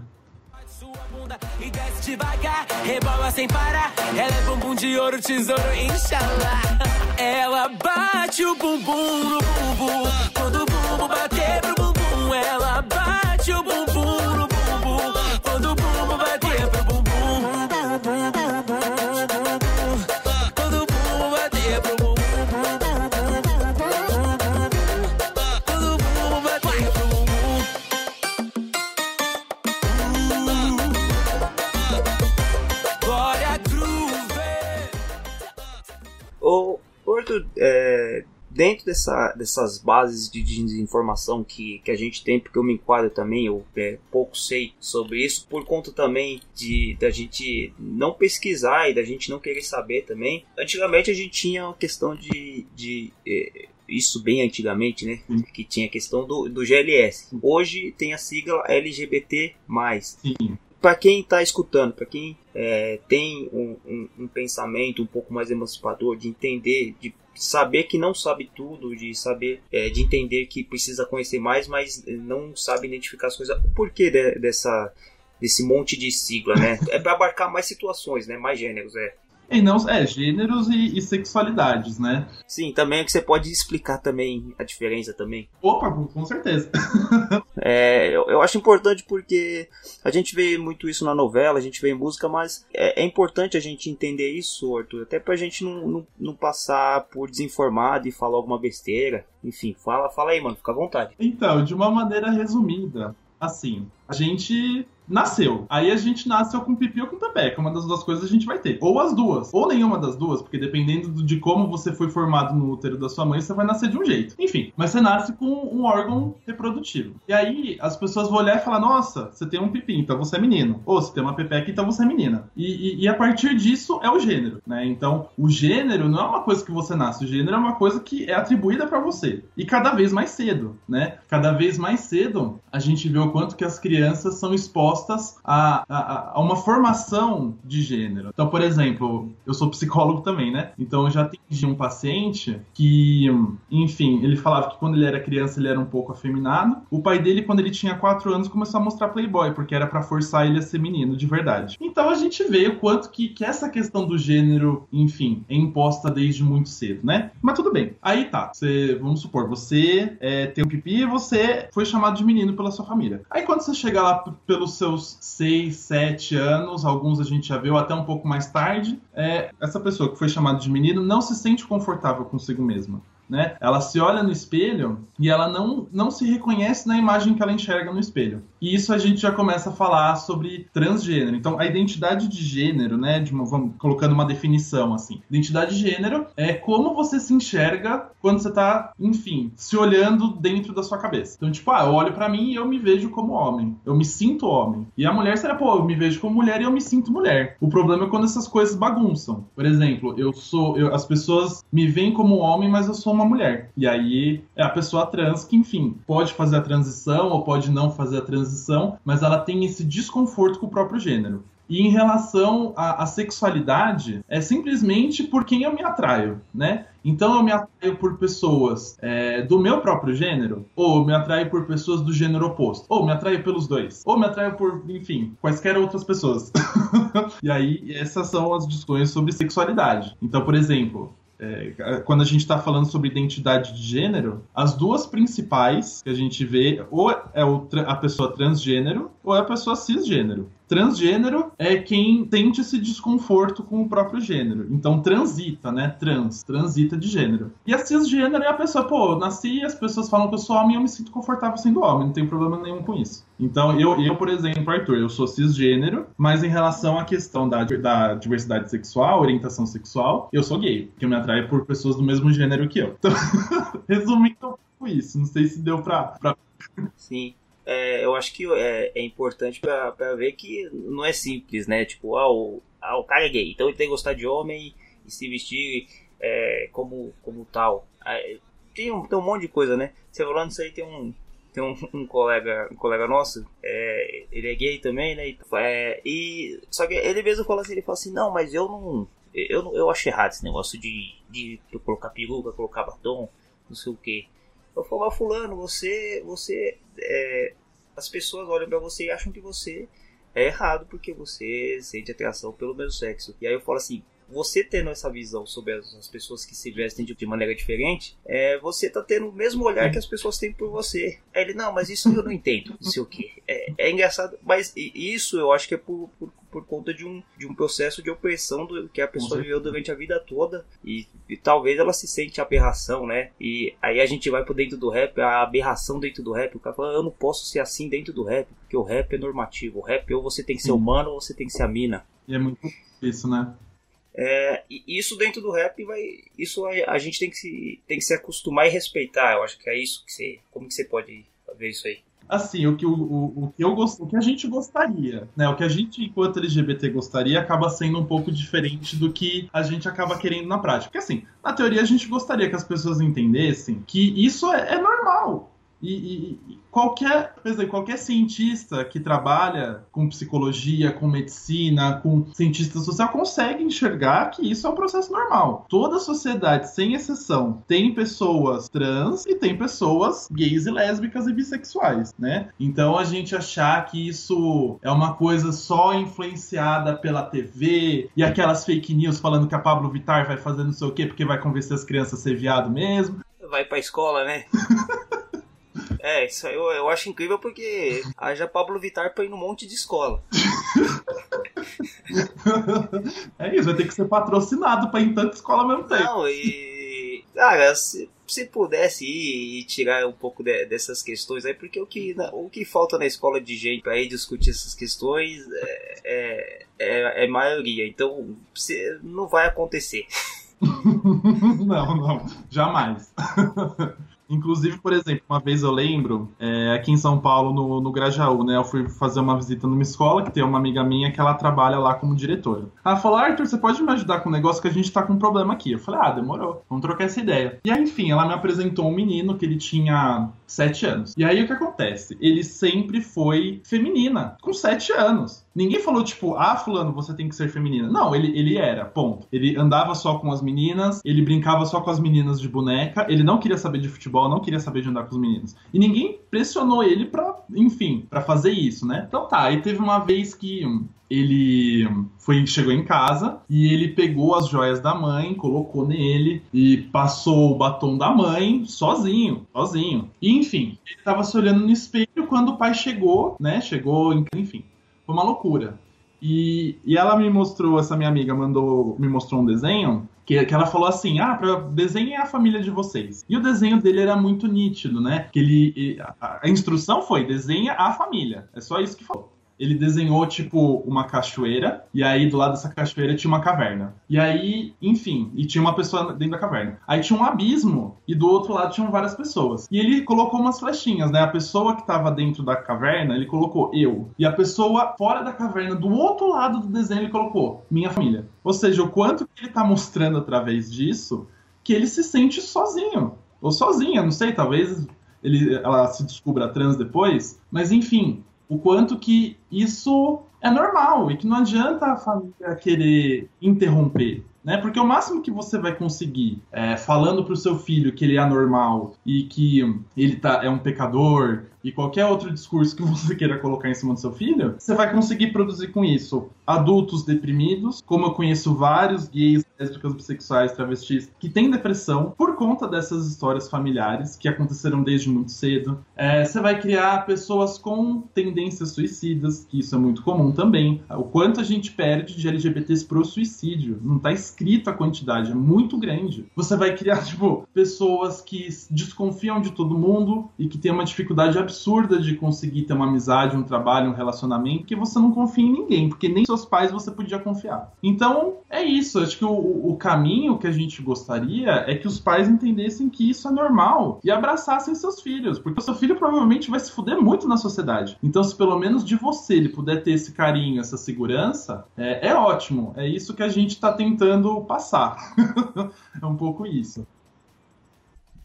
e desce devagar, rebola sem parar. Ela é bumbum de ouro, tesouro, inshallah. Ela bate o bumbum no bumbum, quando o bumbum bater pro bumbum, ela bate o bumbum É, dentro dessa, dessas bases de desinformação que, que a gente tem, porque eu me enquadro também, eu é, pouco sei sobre isso, por conta também de da gente não pesquisar e da gente não querer saber também. Antigamente a gente tinha uma questão de. de é, isso bem antigamente, né? Que tinha a questão do, do GLS. Hoje tem a sigla LGBT. Sim. Para quem está escutando, para quem é, tem um, um, um pensamento um pouco mais emancipador, de entender, de saber que não sabe tudo, de saber, é, de entender que precisa conhecer mais, mas não sabe identificar as coisas. O porquê de- dessa desse monte de sigla, né? É para abarcar mais situações, né? Mais gêneros, é. E não, é, gêneros e, e sexualidades, né? Sim, também é que você pode explicar também a diferença também. Opa, com certeza. É, eu, eu acho importante porque a gente vê muito isso na novela, a gente vê em música, mas é, é importante a gente entender isso, Arthur, até pra gente não, não, não passar por desinformado e falar alguma besteira. Enfim, fala, fala aí, mano, fica à vontade. Então, de uma maneira resumida, assim, a gente nasceu. Aí a gente nasceu com pipi ou com pepeca. Uma das duas coisas a gente vai ter. Ou as duas. Ou nenhuma das duas, porque dependendo do- de como você foi formado no útero da sua mãe, você vai nascer de um jeito. Enfim, mas você nasce com um órgão reprodutivo. E aí as pessoas vão olhar e falar: nossa, você tem um pipi, então você é menino. Ou você tem uma pepeca, então você é menina. E, e- e a partir disso é o gênero, né? Então, o gênero não é uma coisa que você nasce, o gênero é uma coisa que é atribuída pra você. E cada vez mais cedo, né? Cada vez mais cedo a gente vê o quanto que as crianças são expostas a, a, a uma formação de gênero. Então, por exemplo, eu sou psicólogo também, né? Então eu já atendi um paciente que, enfim, ele falava que quando ele era criança ele era um pouco afeminado. O pai dele, quando ele tinha 4 anos, começou a mostrar Playboy, porque era pra forçar ele a ser menino de verdade. Então a gente vê o quanto que, que essa questão do gênero, enfim, é imposta desde muito cedo, né? Mas tudo bem. Aí tá, você, vamos supor, você é, tem um pipi e você foi chamado de menino pela sua família. Aí quando você chega lá pelos seus 6, 7 anos, alguns a gente já viu até um pouco mais tarde, é, essa pessoa que foi chamada de menino não se sente confortável consigo mesma. né? Ela se olha no espelho e ela não, não se reconhece na imagem que ela enxerga no espelho. E isso a gente já começa a falar sobre transgênero. Então, a identidade de gênero, né? De uma, vamos, colocando uma definição assim. Identidade de gênero é como você se enxerga quando você tá, enfim, se olhando dentro da sua cabeça. Então, tipo, ah, eu olho para mim e eu me vejo como homem. Eu me sinto homem. E a mulher será, pô, eu me vejo como mulher e eu me sinto mulher. O problema é quando essas coisas bagunçam. Por exemplo, eu sou. Eu, as pessoas me veem como homem, mas eu sou uma mulher. E aí é a pessoa trans que, enfim, pode fazer a transição ou pode não fazer a transição, mas ela tem esse desconforto com o próprio gênero. E em relação à, à, sexualidade, é simplesmente por quem eu me atraio, né? Então eu me atraio por pessoas é, do meu próprio gênero, ou me atraio por pessoas do gênero oposto, ou me atraio pelos dois, ou me atraio por, enfim, quaisquer outras pessoas. e aí, essas são as discussões sobre sexualidade. Então, por exemplo, é, quando a gente está falando sobre identidade de gênero, as duas principais que a gente vê, ou é a pessoa transgênero, ou é a pessoa cisgênero. Transgênero é quem sente esse desconforto com o próprio gênero. Então, transita, né? Trans, transita de gênero. E a cisgênero é a pessoa, pô, eu nasci e as pessoas falam que eu sou homem eu me sinto confortável sendo homem, não tem problema nenhum com isso. Então, eu, eu por exemplo, Arthur, eu sou cisgênero, mas em relação à questão da, da diversidade sexual, orientação sexual, eu sou gay, que me atraio por pessoas do mesmo gênero que eu. Então, resumindo isso, não sei se deu pra... pra... Sim é, eu acho que é, é importante para ver que não é simples, né? Tipo, ah o, ah, o cara é gay, então ele tem que gostar de homem e se vestir é, como, como tal. Tem um, tem um monte de coisa, né? Você falando isso aí, tem um, tem um, um, colega um colega nosso é, ele é gay também né é, e só que ele mesmo fala assim ele fala assim não mas eu não eu eu acho errado esse negócio de, de colocar peruca colocar batom não sei o que eu falo fulano você você é, as pessoas olham para você e acham que você é errado porque você sente atração pelo mesmo sexo. E aí eu falo assim, você tendo essa visão sobre as, as pessoas que se vestem de, maneira diferente, é, você tá tendo o mesmo olhar que as pessoas têm por você. Aí ele, não, mas isso eu não entendo, não sei o que. É, é, engraçado, mas isso eu acho que é por, por, por, conta de um, de um processo de opressão do, que a pessoa viveu durante a vida toda e, e, talvez ela se sente aberração, né? E aí a gente vai pro dentro do rap, a aberração dentro do rap, o cara fala, eu não posso ser assim dentro do rap, porque o rap é normativo, o rap ou você tem que ser humano ou você tem que ser a mina. E é muito isso, né? É, isso dentro do rap vai. Isso a, a, gente tem que, se, tem que se acostumar e respeitar. Eu acho que é isso que você. Como que você pode ver isso aí? Assim, o que, o, o, que eu gost, o que a gente gostaria, né? O que a gente, enquanto LGBT, gostaria, acaba sendo um pouco diferente do que a gente acaba querendo na prática. Porque assim, na teoria a gente gostaria que as pessoas entendessem que isso é, é normal. E, e, qualquer, por exemplo, qualquer cientista que trabalha com psicologia, com medicina, com cientista social consegue enxergar que isso é um processo normal. Toda sociedade, sem exceção, tem pessoas trans e tem pessoas gays e lésbicas e bissexuais, né? Então a gente achar que isso é uma coisa só influenciada pela TV e aquelas fake news falando que a Pablo Vittar vai fazer não sei o quê porque vai convencer as crianças a ser viado mesmo. Vai pra escola, né? É, isso eu, eu acho incrível porque haja Pablo Vittar pra ir num monte de escola. é isso, vai ter que ser patrocinado pra ir em tanta escola ao mesmo tempo. Não, e. Cara, se, se pudesse ir e tirar um pouco de, dessas questões aí, porque o que, o que falta na escola de gente pra ir discutir essas questões é, é, é, é maioria. Então, não vai acontecer. não, não, jamais. Inclusive, por exemplo, uma vez eu lembro, é, aqui em São Paulo, no, no Grajaú, né? Eu fui fazer uma visita numa escola que tem uma amiga minha que ela trabalha lá como diretora. Ela falou: Arthur, você pode me ajudar com um negócio que a gente tá com um problema aqui? Eu falei: Ah, demorou, vamos trocar essa ideia. E aí, enfim, ela me apresentou um menino que ele tinha sete anos. E aí o que acontece? Ele sempre foi feminina, com sete anos. Ninguém falou, tipo, ah, fulano, você tem que ser feminina. Não, ele, ele era, ponto. Ele andava só com as meninas, ele brincava só com as meninas de boneca, ele não queria saber de futebol, não queria saber de andar com os meninos. E ninguém pressionou ele pra, enfim, para fazer isso, né? Então tá, aí teve uma vez que ele foi chegou em casa e ele pegou as joias da mãe, colocou nele e passou o batom da mãe sozinho, sozinho. E, enfim, ele estava se olhando no espelho quando o pai chegou, né? Chegou, enfim, foi uma loucura. E, e ela me mostrou, essa minha amiga mandou, me mostrou um desenho que, que ela falou assim: ah, pra, a família de vocês. E o desenho dele era muito nítido, né? Que ele, a, a instrução foi: desenha a família. É só isso que falou ele desenhou, tipo, uma cachoeira, e aí do lado dessa cachoeira tinha uma caverna. E aí, enfim, e tinha uma pessoa dentro da caverna. Aí tinha um abismo, e do outro lado tinham várias pessoas. E ele colocou umas flechinhas, né? A pessoa que tava dentro da caverna, ele colocou eu. E a pessoa fora da caverna, do outro lado do desenho, ele colocou minha família. Ou seja, o quanto que ele tá mostrando através disso que ele se sente sozinho. Ou sozinha, não sei, talvez ele, ela se descubra trans depois. Mas enfim, o quanto que isso é normal e que não adianta a família querer interromper. Né? Porque o máximo que você vai conseguir é, falando para o seu filho que ele é anormal e que ele tá, é um pecador e qualquer outro discurso que você queira colocar em cima do seu filho, você vai conseguir produzir com isso adultos deprimidos, como eu conheço vários gays, lésbicas, bissexuais, travestis que têm depressão por conta dessas histórias familiares que aconteceram desde muito cedo. É, você vai criar pessoas com tendências suicidas, que isso é muito comum também. O quanto a gente perde de LGBTs pro suicídio, não tá escrito a quantidade, é muito grande. Você vai criar, tipo, pessoas que desconfiam de todo mundo e que têm uma dificuldade absurda absurda de conseguir ter uma amizade, um trabalho, um relacionamento, que você não confia em ninguém, porque nem seus pais você podia confiar. Então, é isso. Acho que o, o caminho que a gente gostaria é que os pais entendessem que isso é normal e abraçassem seus filhos, porque o seu filho provavelmente vai se fuder muito na sociedade. Então, se pelo menos de você ele puder ter esse carinho, essa segurança, é, é ótimo. É isso que a gente está tentando passar. é um pouco isso.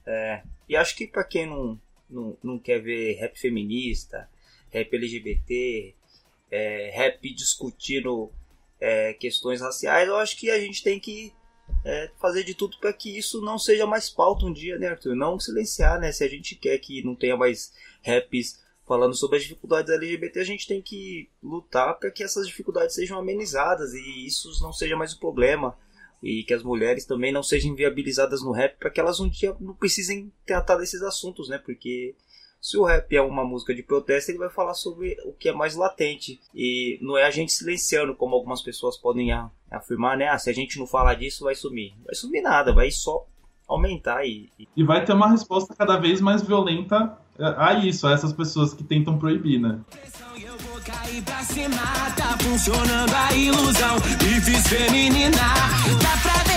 É, e acho que para quem não, não, não quer ver rap feminista, rap LGBT, é, rap discutindo é, questões raciais, eu acho que a gente tem que é, fazer de tudo para que isso não seja mais pauta um dia, né, Arthur? Não silenciar, né? Se a gente quer que não tenha mais raps falando sobre as dificuldades LGBT, a gente tem que lutar para que essas dificuldades sejam amenizadas e isso não seja mais o problema e que as mulheres também não sejam viabilizadas no rap para que elas um dia não precisem tratar desses assuntos, né? Porque se o rap é uma música de protesto, ele vai falar sobre o que é mais latente. E não é a gente silenciando, como algumas pessoas podem afirmar, né? Ah, se a gente não falar disso, vai sumir. Vai sumir nada, vai só aumentar e. E vai ter uma resposta cada vez mais violenta a isso, a essas pessoas que tentam proibir, né? cair pra cima, tá funcionando a ilusão. Me fiz feminina, dá pra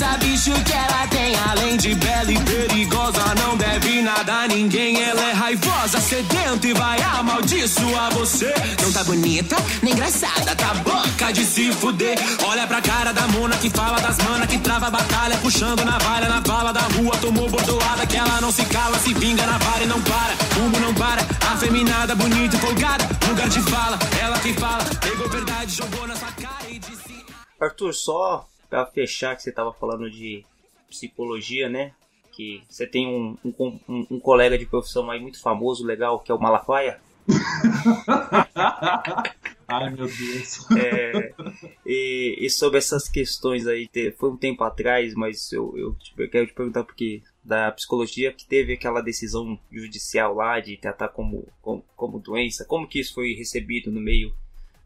dessa bicho que ela tem. Além de bela e perigosa, não deve nada a ninguém. Ela é raivosa, sedenta e vai amaldiçoar você. Não tá bonita, nem engraçada, tá boca de se fuder. Olha pra cara da mona que fala das mana que trava a batalha, puxando navalha na vala da rua. Tomou bordoada que ela não se cala, se vinga na vara e não para. Fumo não para, afeminada, bonita e folgada. Lugar de fala, ela que fala, pegou verdade, jogou na sua cara e disse. Arthur, só pra fechar que você tava falando de psicologia, né? Que você tem um, um, um, um colega de profissão aí muito famoso, legal, que é o Malafaia. Ai meu Deus. É, e, e, sobre essas questões aí, foi um tempo atrás, mas eu, eu, eu quero te perguntar porque da psicologia que teve aquela decisão judicial lá de tratar como, como, como doença, como que isso foi recebido no meio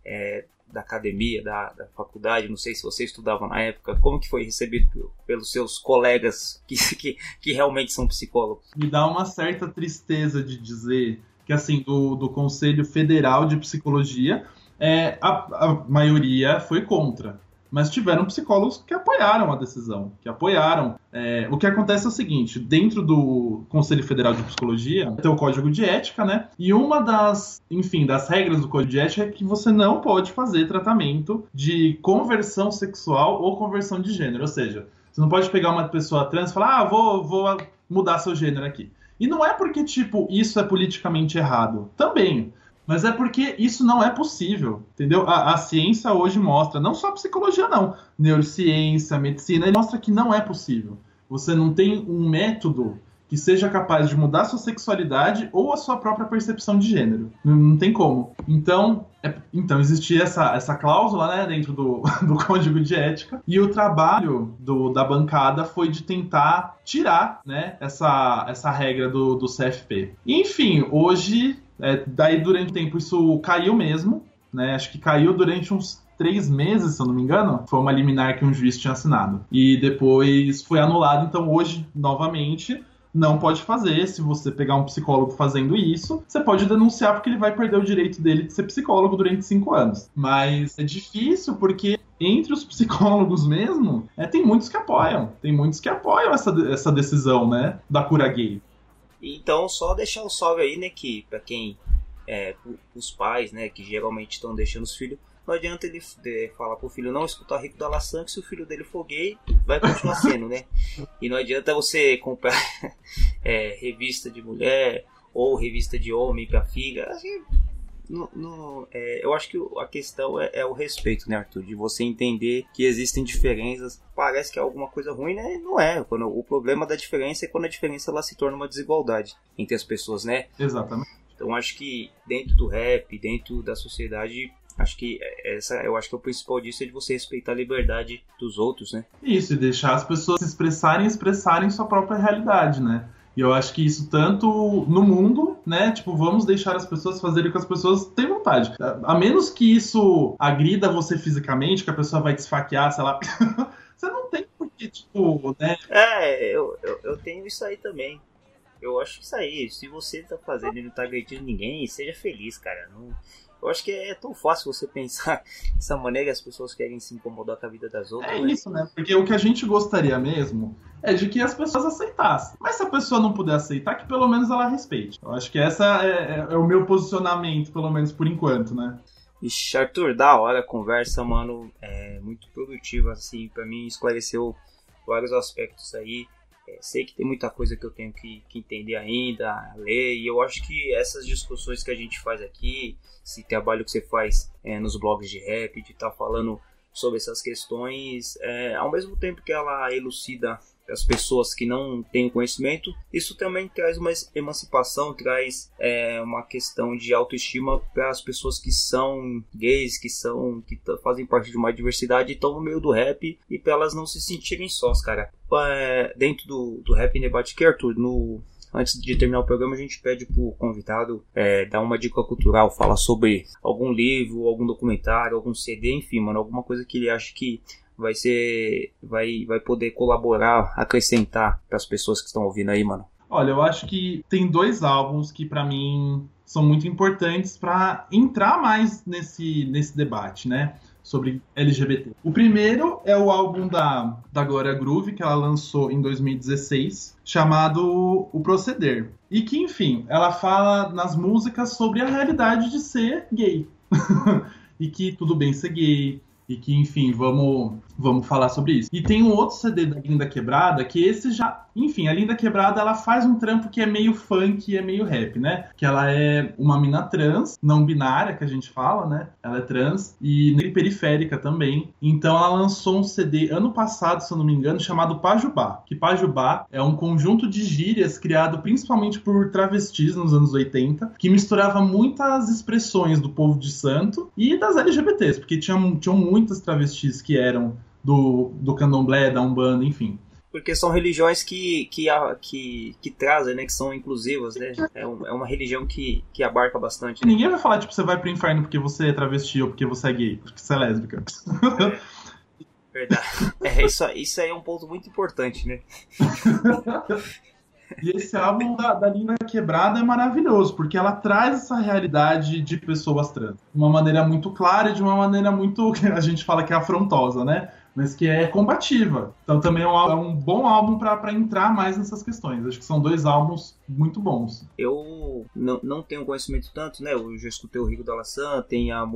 é, da academia, da, da, faculdade, não sei se você estudava na época, como que foi recebido pelos seus colegas que, que, que realmente são psicólogos? Me dá uma certa tristeza de dizer que assim, do, do Conselho Federal de Psicologia, é, a, a maioria foi contra mas tiveram psicólogos que apoiaram a decisão, que apoiaram. É, o que acontece é o seguinte: dentro do Conselho Federal de Psicologia tem o Código de Ética, né? E uma das, enfim, das regras do Código de Ética é que você não pode fazer tratamento de conversão sexual ou conversão de gênero, ou seja, você não pode pegar uma pessoa trans e falar, ah, vou, vou mudar seu gênero aqui. E não é porque, tipo, isso é politicamente errado. Também. Mas é porque isso não é possível, entendeu? A, a, ciência hoje mostra, não só a psicologia não, neurociência, medicina, ele mostra que não é possível. Você não tem um método que seja capaz de mudar sua sexualidade ou a sua própria percepção de gênero. Não, não tem como. Então, é, então existia essa, essa cláusula né, dentro do, do código de ética e o trabalho do, da bancada foi de tentar tirar né, essa, essa regra do, do CFP. Enfim, hoje é, daí, durante o tempo, isso caiu mesmo. né? Acho que caiu durante uns três meses, se eu não me engano. Foi uma liminar que um juiz tinha assinado. E depois foi anulado, então hoje, novamente, não pode fazer. Se você pegar um psicólogo fazendo isso, você pode denunciar porque ele vai perder o direito dele de ser psicólogo durante cinco anos. Mas é difícil porque entre os psicólogos mesmo, é, tem muitos que apoiam. Tem muitos que apoiam essa, essa decisão, né, da cura gay. Então, só deixar um salve aí, né, que pra quem, é, os pais, né, que geralmente estão deixando os filhos, não adianta ele falar pro filho não escutar Rico da Laçã, que se o filho dele for gay, vai continuar sendo, né? E não adianta você comprar é, revista de mulher ou revista de homem pra filha. Assim, no, no, é, eu acho que a questão é, é, o respeito, né, Arthur? De você entender que existem diferenças. Parece que é alguma coisa ruim, né? Não é. Quando, o problema da diferença é quando a diferença ela se torna uma desigualdade entre as pessoas, né? Exatamente. Então acho que dentro do rap, dentro da sociedade, acho que essa, eu acho que o principal disso é de você respeitar a liberdade dos outros, né? Isso, e deixar as pessoas se expressarem e expressarem sua própria realidade, né? E eu acho que isso tanto no mundo, né? Tipo, vamos deixar as pessoas fazerem o que as pessoas têm vontade. A menos que isso agrida você fisicamente, que a pessoa vai te esfaquear, sei lá. você não tem porque, tipo, né? É, eu, eu, eu tenho isso aí também. Eu acho isso aí, se você tá fazendo e não tá agredindo ninguém, seja feliz, cara. Não, eu acho que é tão fácil você pensar dessa maneira e as pessoas querem se incomodar com a vida das outras. É né? isso, né? Porque o que a gente gostaria mesmo é de que as pessoas aceitassem. Mas se a pessoa não puder aceitar, que pelo menos ela respeite. Eu acho que essa é, é, é o meu posicionamento, pelo menos por enquanto, né? Ixi, Arthur, da hora a conversa, mano. É muito produtiva, assim, para mim esclareceu vários aspectos aí. É, sei que tem muita coisa que eu tenho que, que, entender ainda, ler, e eu acho que essas discussões que a gente faz aqui, esse trabalho que você faz é, nos blogs de rap, de estar tá falando sobre essas questões, é, ao mesmo tempo que ela elucida as pessoas que não têm conhecimento, isso também traz uma emancipação, traz é, uma questão de autoestima para as pessoas que são gays, que são que fazem parte de uma diversidade e estão no meio do rap e para elas não se sentirem sós, cara. É, dentro do, do Rap Debate que Arthur, no Antes de terminar o programa, a gente pede pro convidado é, dar uma dica cultural, falar sobre algum livro, algum documentário, algum CD, enfim, mano, alguma coisa que ele acha que vai ser. vai, vai poder colaborar, acrescentar para as pessoas que estão ouvindo aí, mano? Olha, eu acho que tem dois álbuns que para mim são muito importantes para entrar mais nesse, nesse debate, né? Sobre LGBT. O primeiro é o álbum da, da Glória Groove, que ela lançou em 2016, chamado O Proceder. E que, enfim, ela fala nas músicas sobre a realidade de ser gay. e que tudo bem ser gay, e que, enfim, vamos, vamos falar sobre isso. E tem um outro CD da Linda Quebrada, que esse já. Enfim, a Linda Quebrada ela faz um trampo que é meio funk e é meio rap, né? Que ela é uma mina trans, não binária, que a gente fala, né? Ela é trans e periférica também. Então ela lançou um CD ano passado, se eu não me engano, chamado Pajubá. Que Pajubá é um conjunto de gírias criado principalmente por travestis nos anos 80, que misturava muitas expressões do povo de santo e das LGBTs, porque tinham, tinham muitas travestis que eram do, do candomblé, da umbanda, enfim. Porque são religiões que, que, que, que trazem, né? Que são inclusivas, né? É, um, é uma religião que, que abarca bastante. Né? Ninguém vai falar, tipo, você vai pro inferno porque você é travesti ou porque você é gay, porque você é lésbica. Verdade. É, isso, isso aí é um ponto muito importante, né? E esse álbum da, da Linda Quebrada é maravilhoso, porque ela traz essa realidade de pessoas trans. De uma maneira muito clara e de uma maneira muito. a gente fala que é afrontosa, né? Mas que é combativa. Então também é um, é um bom álbum para entrar mais nessas questões. Acho que são dois álbuns muito bons. Eu não, não tenho conhecimento tanto, né? Eu já escutei o Rico da Laçã, tem a,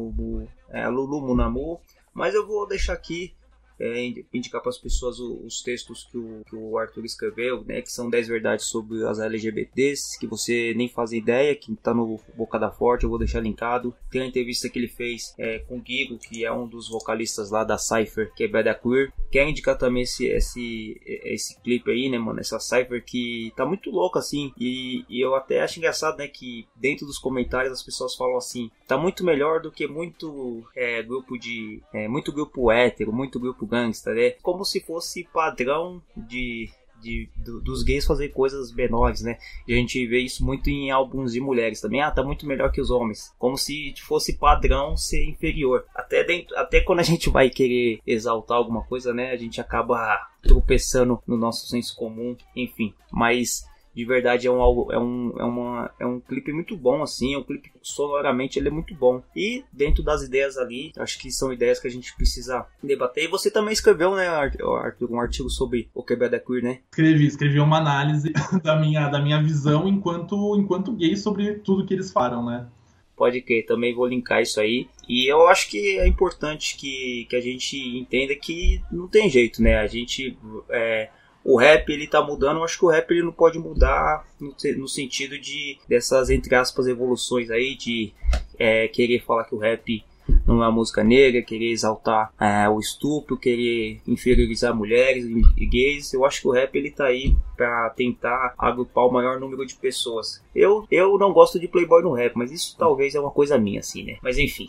é, a Lulu Munamu, mas eu vou deixar aqui é, indicar para as pessoas os, os textos que o, que o, Arthur escreveu, né, que são 10 verdades sobre as LGBTs, que você nem faz ideia, que está no Bocada Forte, eu vou deixar linkado. Tem a entrevista que ele fez é, com o Gigo, que é um dos vocalistas lá da Cypher, que é Bad Queer. Quero indicar também esse, esse, esse clipe aí, né, mano, essa Cypher que tá muito louca, assim, e, e eu até acho engraçado, né, que dentro dos comentários as pessoas falam assim, tá muito melhor do que muito é, grupo de, é, muito grupo hétero, muito grupo gangster, é como se fosse padrão de de, do- dos gays fazer coisas menores, né? E a gente vê isso muito em álbuns de mulheres também. Ah, tá muito melhor que os homens. Como se fosse padrão ser inferior. Até, dentro, até quando a gente vai querer exaltar alguma coisa, né? A gente acaba tropeçando no nosso senso comum, enfim. Mas de verdade é um algo é um é uma é um clipe muito bom assim é um clipe sonoramente ele é muito bom e dentro das ideias ali acho que são ideias que a gente precisa debater e você também escreveu né Arthur um artigo sobre o quebrada queer né Escrevi, escrevi uma análise da minha, da minha visão enquanto, enquanto gay sobre tudo que eles falam, né? Pode crer, também vou linkar isso aí. E eu acho que é importante que, que a gente entenda que não tem jeito, né? A gente. é, o rap ele tá mudando, eu acho que o rap ele não pode mudar no, no sentido de dessas, entre aspas, evoluções aí, de é, querer falar que o rap não é uma música negra, querer exaltar é, o estupro, querer inferiorizar mulheres e gays. Eu acho que o rap ele tá aí pra tentar agrupar o maior número de pessoas. Eu, eu não gosto de playboy no rap, mas isso talvez é uma coisa minha, assim, né? Mas enfim.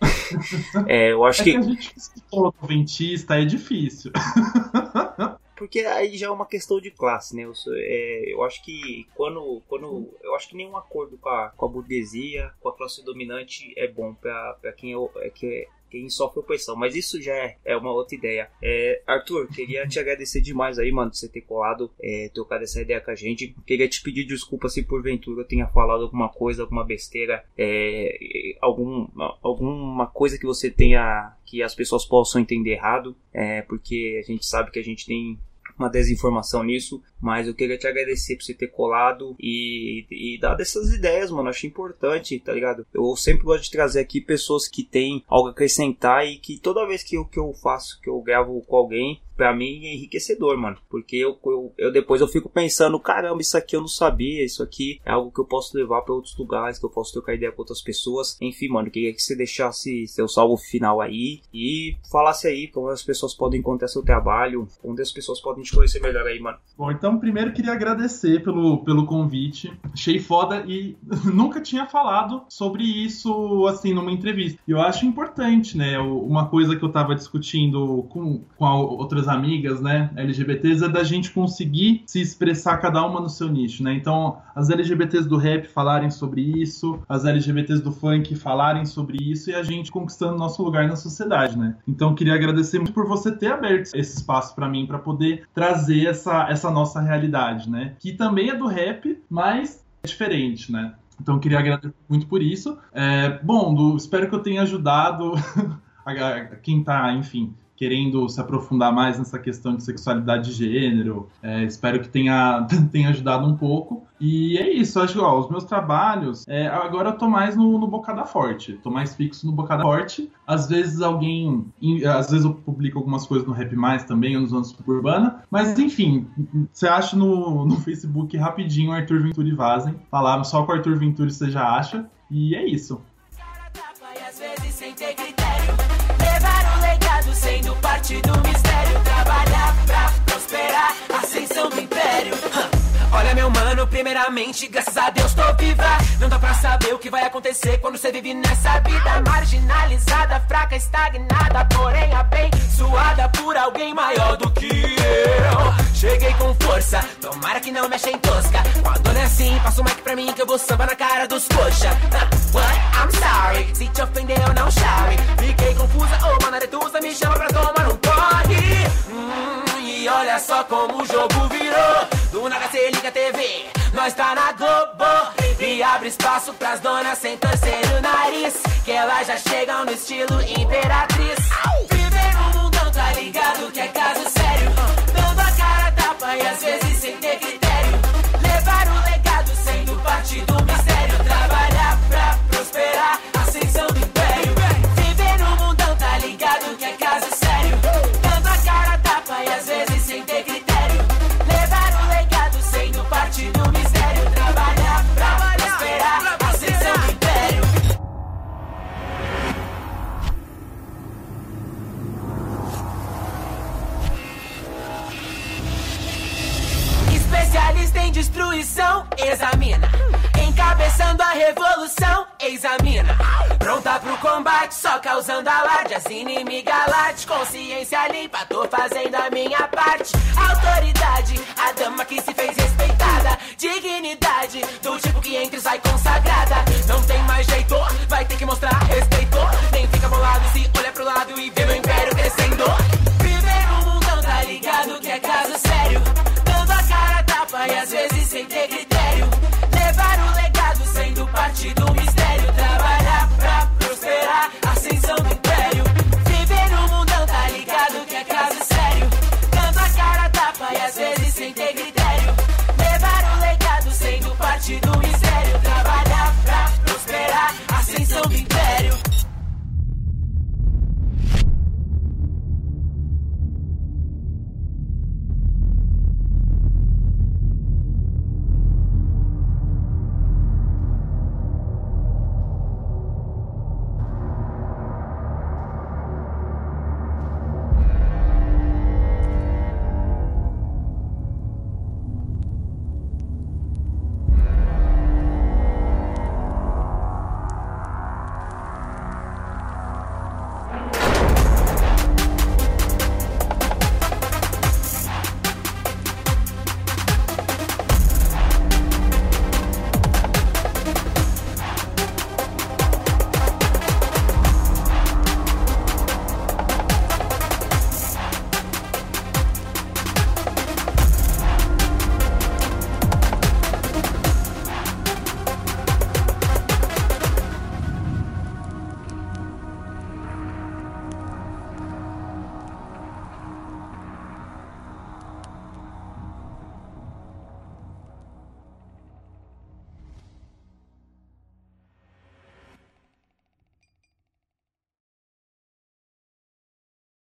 É, eu acho É que. que a gente que escutou adventista é difícil. Porque aí já é uma questão de classe, né? Eu, sou- é, eu acho que quando, quando. Eu acho que nenhum acordo com a, com a burguesia, com a classe dominante é bom pra quem, é, é, que é- quem sofre opressão. Mas isso já é, é uma outra ideia. É, Arthur, queria te agradecer demais aí, mano, de você ter colado, é, trocado essa ideia com a gente. Queria te pedir desculpa se porventura eu tenha falado alguma coisa, alguma besteira, é, algum, alguma coisa que você tenha. que as pessoas possam entender errado. É, porque a gente sabe que a gente tem uma desinformação nisso, mas eu queria te agradecer por você ter colado e, e dado essas ideias, mano. Acho importante, tá ligado? Eu sempre gosto de trazer aqui pessoas que têm algo a acrescentar e que toda vez que eu, que eu faço, que eu gravo com alguém, pra mim é enriquecedor, mano. Porque eu, eu, eu depois eu fico pensando, caramba, isso aqui eu não sabia, isso aqui é algo que eu posso levar pra outros lugares, que eu posso trocar ideia com outras pessoas. Enfim, mano, queria que você deixasse seu salvo final aí e falasse aí como as pessoas podem encontrar seu trabalho, onde as pessoas podem te conhecer melhor aí, mano. Bom, então primeiro queria agradecer pelo, pelo convite. Achei foda e nunca tinha falado sobre isso assim numa entrevista. E eu acho importante, né? Uma coisa que eu tava discutindo com, com outras amigas, né, LGBTs, é da gente conseguir se expressar cada uma no seu nicho, né? Então, as LGBTs do rap falarem sobre isso, as LGBTs do funk falarem sobre isso e a gente conquistando nosso lugar na sociedade, né? Então, queria agradecer muito por você ter aberto esse espaço pra mim pra poder trazer essa, essa nossa realidade, né? Que também é do rap, mas é diferente, né? Então, queria agradecer muito por isso. É, bom, do- espero que eu tenha ajudado a, a- quem tá, enfim, querendo se aprofundar mais nessa questão de sexualidade de gênero. É, espero que tenha, tenha ajudado um pouco. E é isso, acho que os meus trabalhos. é, agora eu tô mais no, no Bocada Forte. Tô mais fixo no Bocada Forte. Às vezes alguém. em- Às vezes eu publico algumas coisas no Rap Mais também, ou nos anos suburbana. Mas enfim, você acha no, no Facebook rapidinho Arthur Venturi Vazem. Falar só com o Arthur Venturi você já acha. E é isso. Às vezes sem ter critério Levar o legado sendo parte do mistério Olha meu mano, primeiramente, graças a Deus tô viva. Não dá pra saber o que vai acontecer quando você vive nessa vida. Marginalizada, fraca, estagnada Porém abençoada por alguém maior do que eu. Cheguei com força, tomara que não mexa em tosca. Quando não é assim, passa o mic pra mim que eu vou samba na cara dos coxa. Ah, What? I'm sorry, se te ofender eu não chore. Fiquei confusa, ô oh, Retusa me chama pra tomar um corre. Hum, E olha só como o jogo virou Do nada cê liga TV, nós tá na Globo E abre espaço pras donas sem torcer o nariz. Que elas já chegam no estilo imperatriz. Viver no mundão, tá ligado que é caso sério? Dando a cara tapa e às vezes sem ter critério. Levar o legado sendo parte do mistério. Trabalhar pra prosperar, ascensão do sem destruição, examina. Encabeçando a revolução, examina. Pronta pro combate, só causando alarde. As inimigas late, consciência limpa, tô fazendo a minha parte. Autoridade, a dama que se fez respeitada. Dignidade, do tipo que entra e sai consagrada. Não tem mais jeito, vai ter que mostrar respeito. Nem fica bolado se olha pro lado e vê meu império crescendo. she do me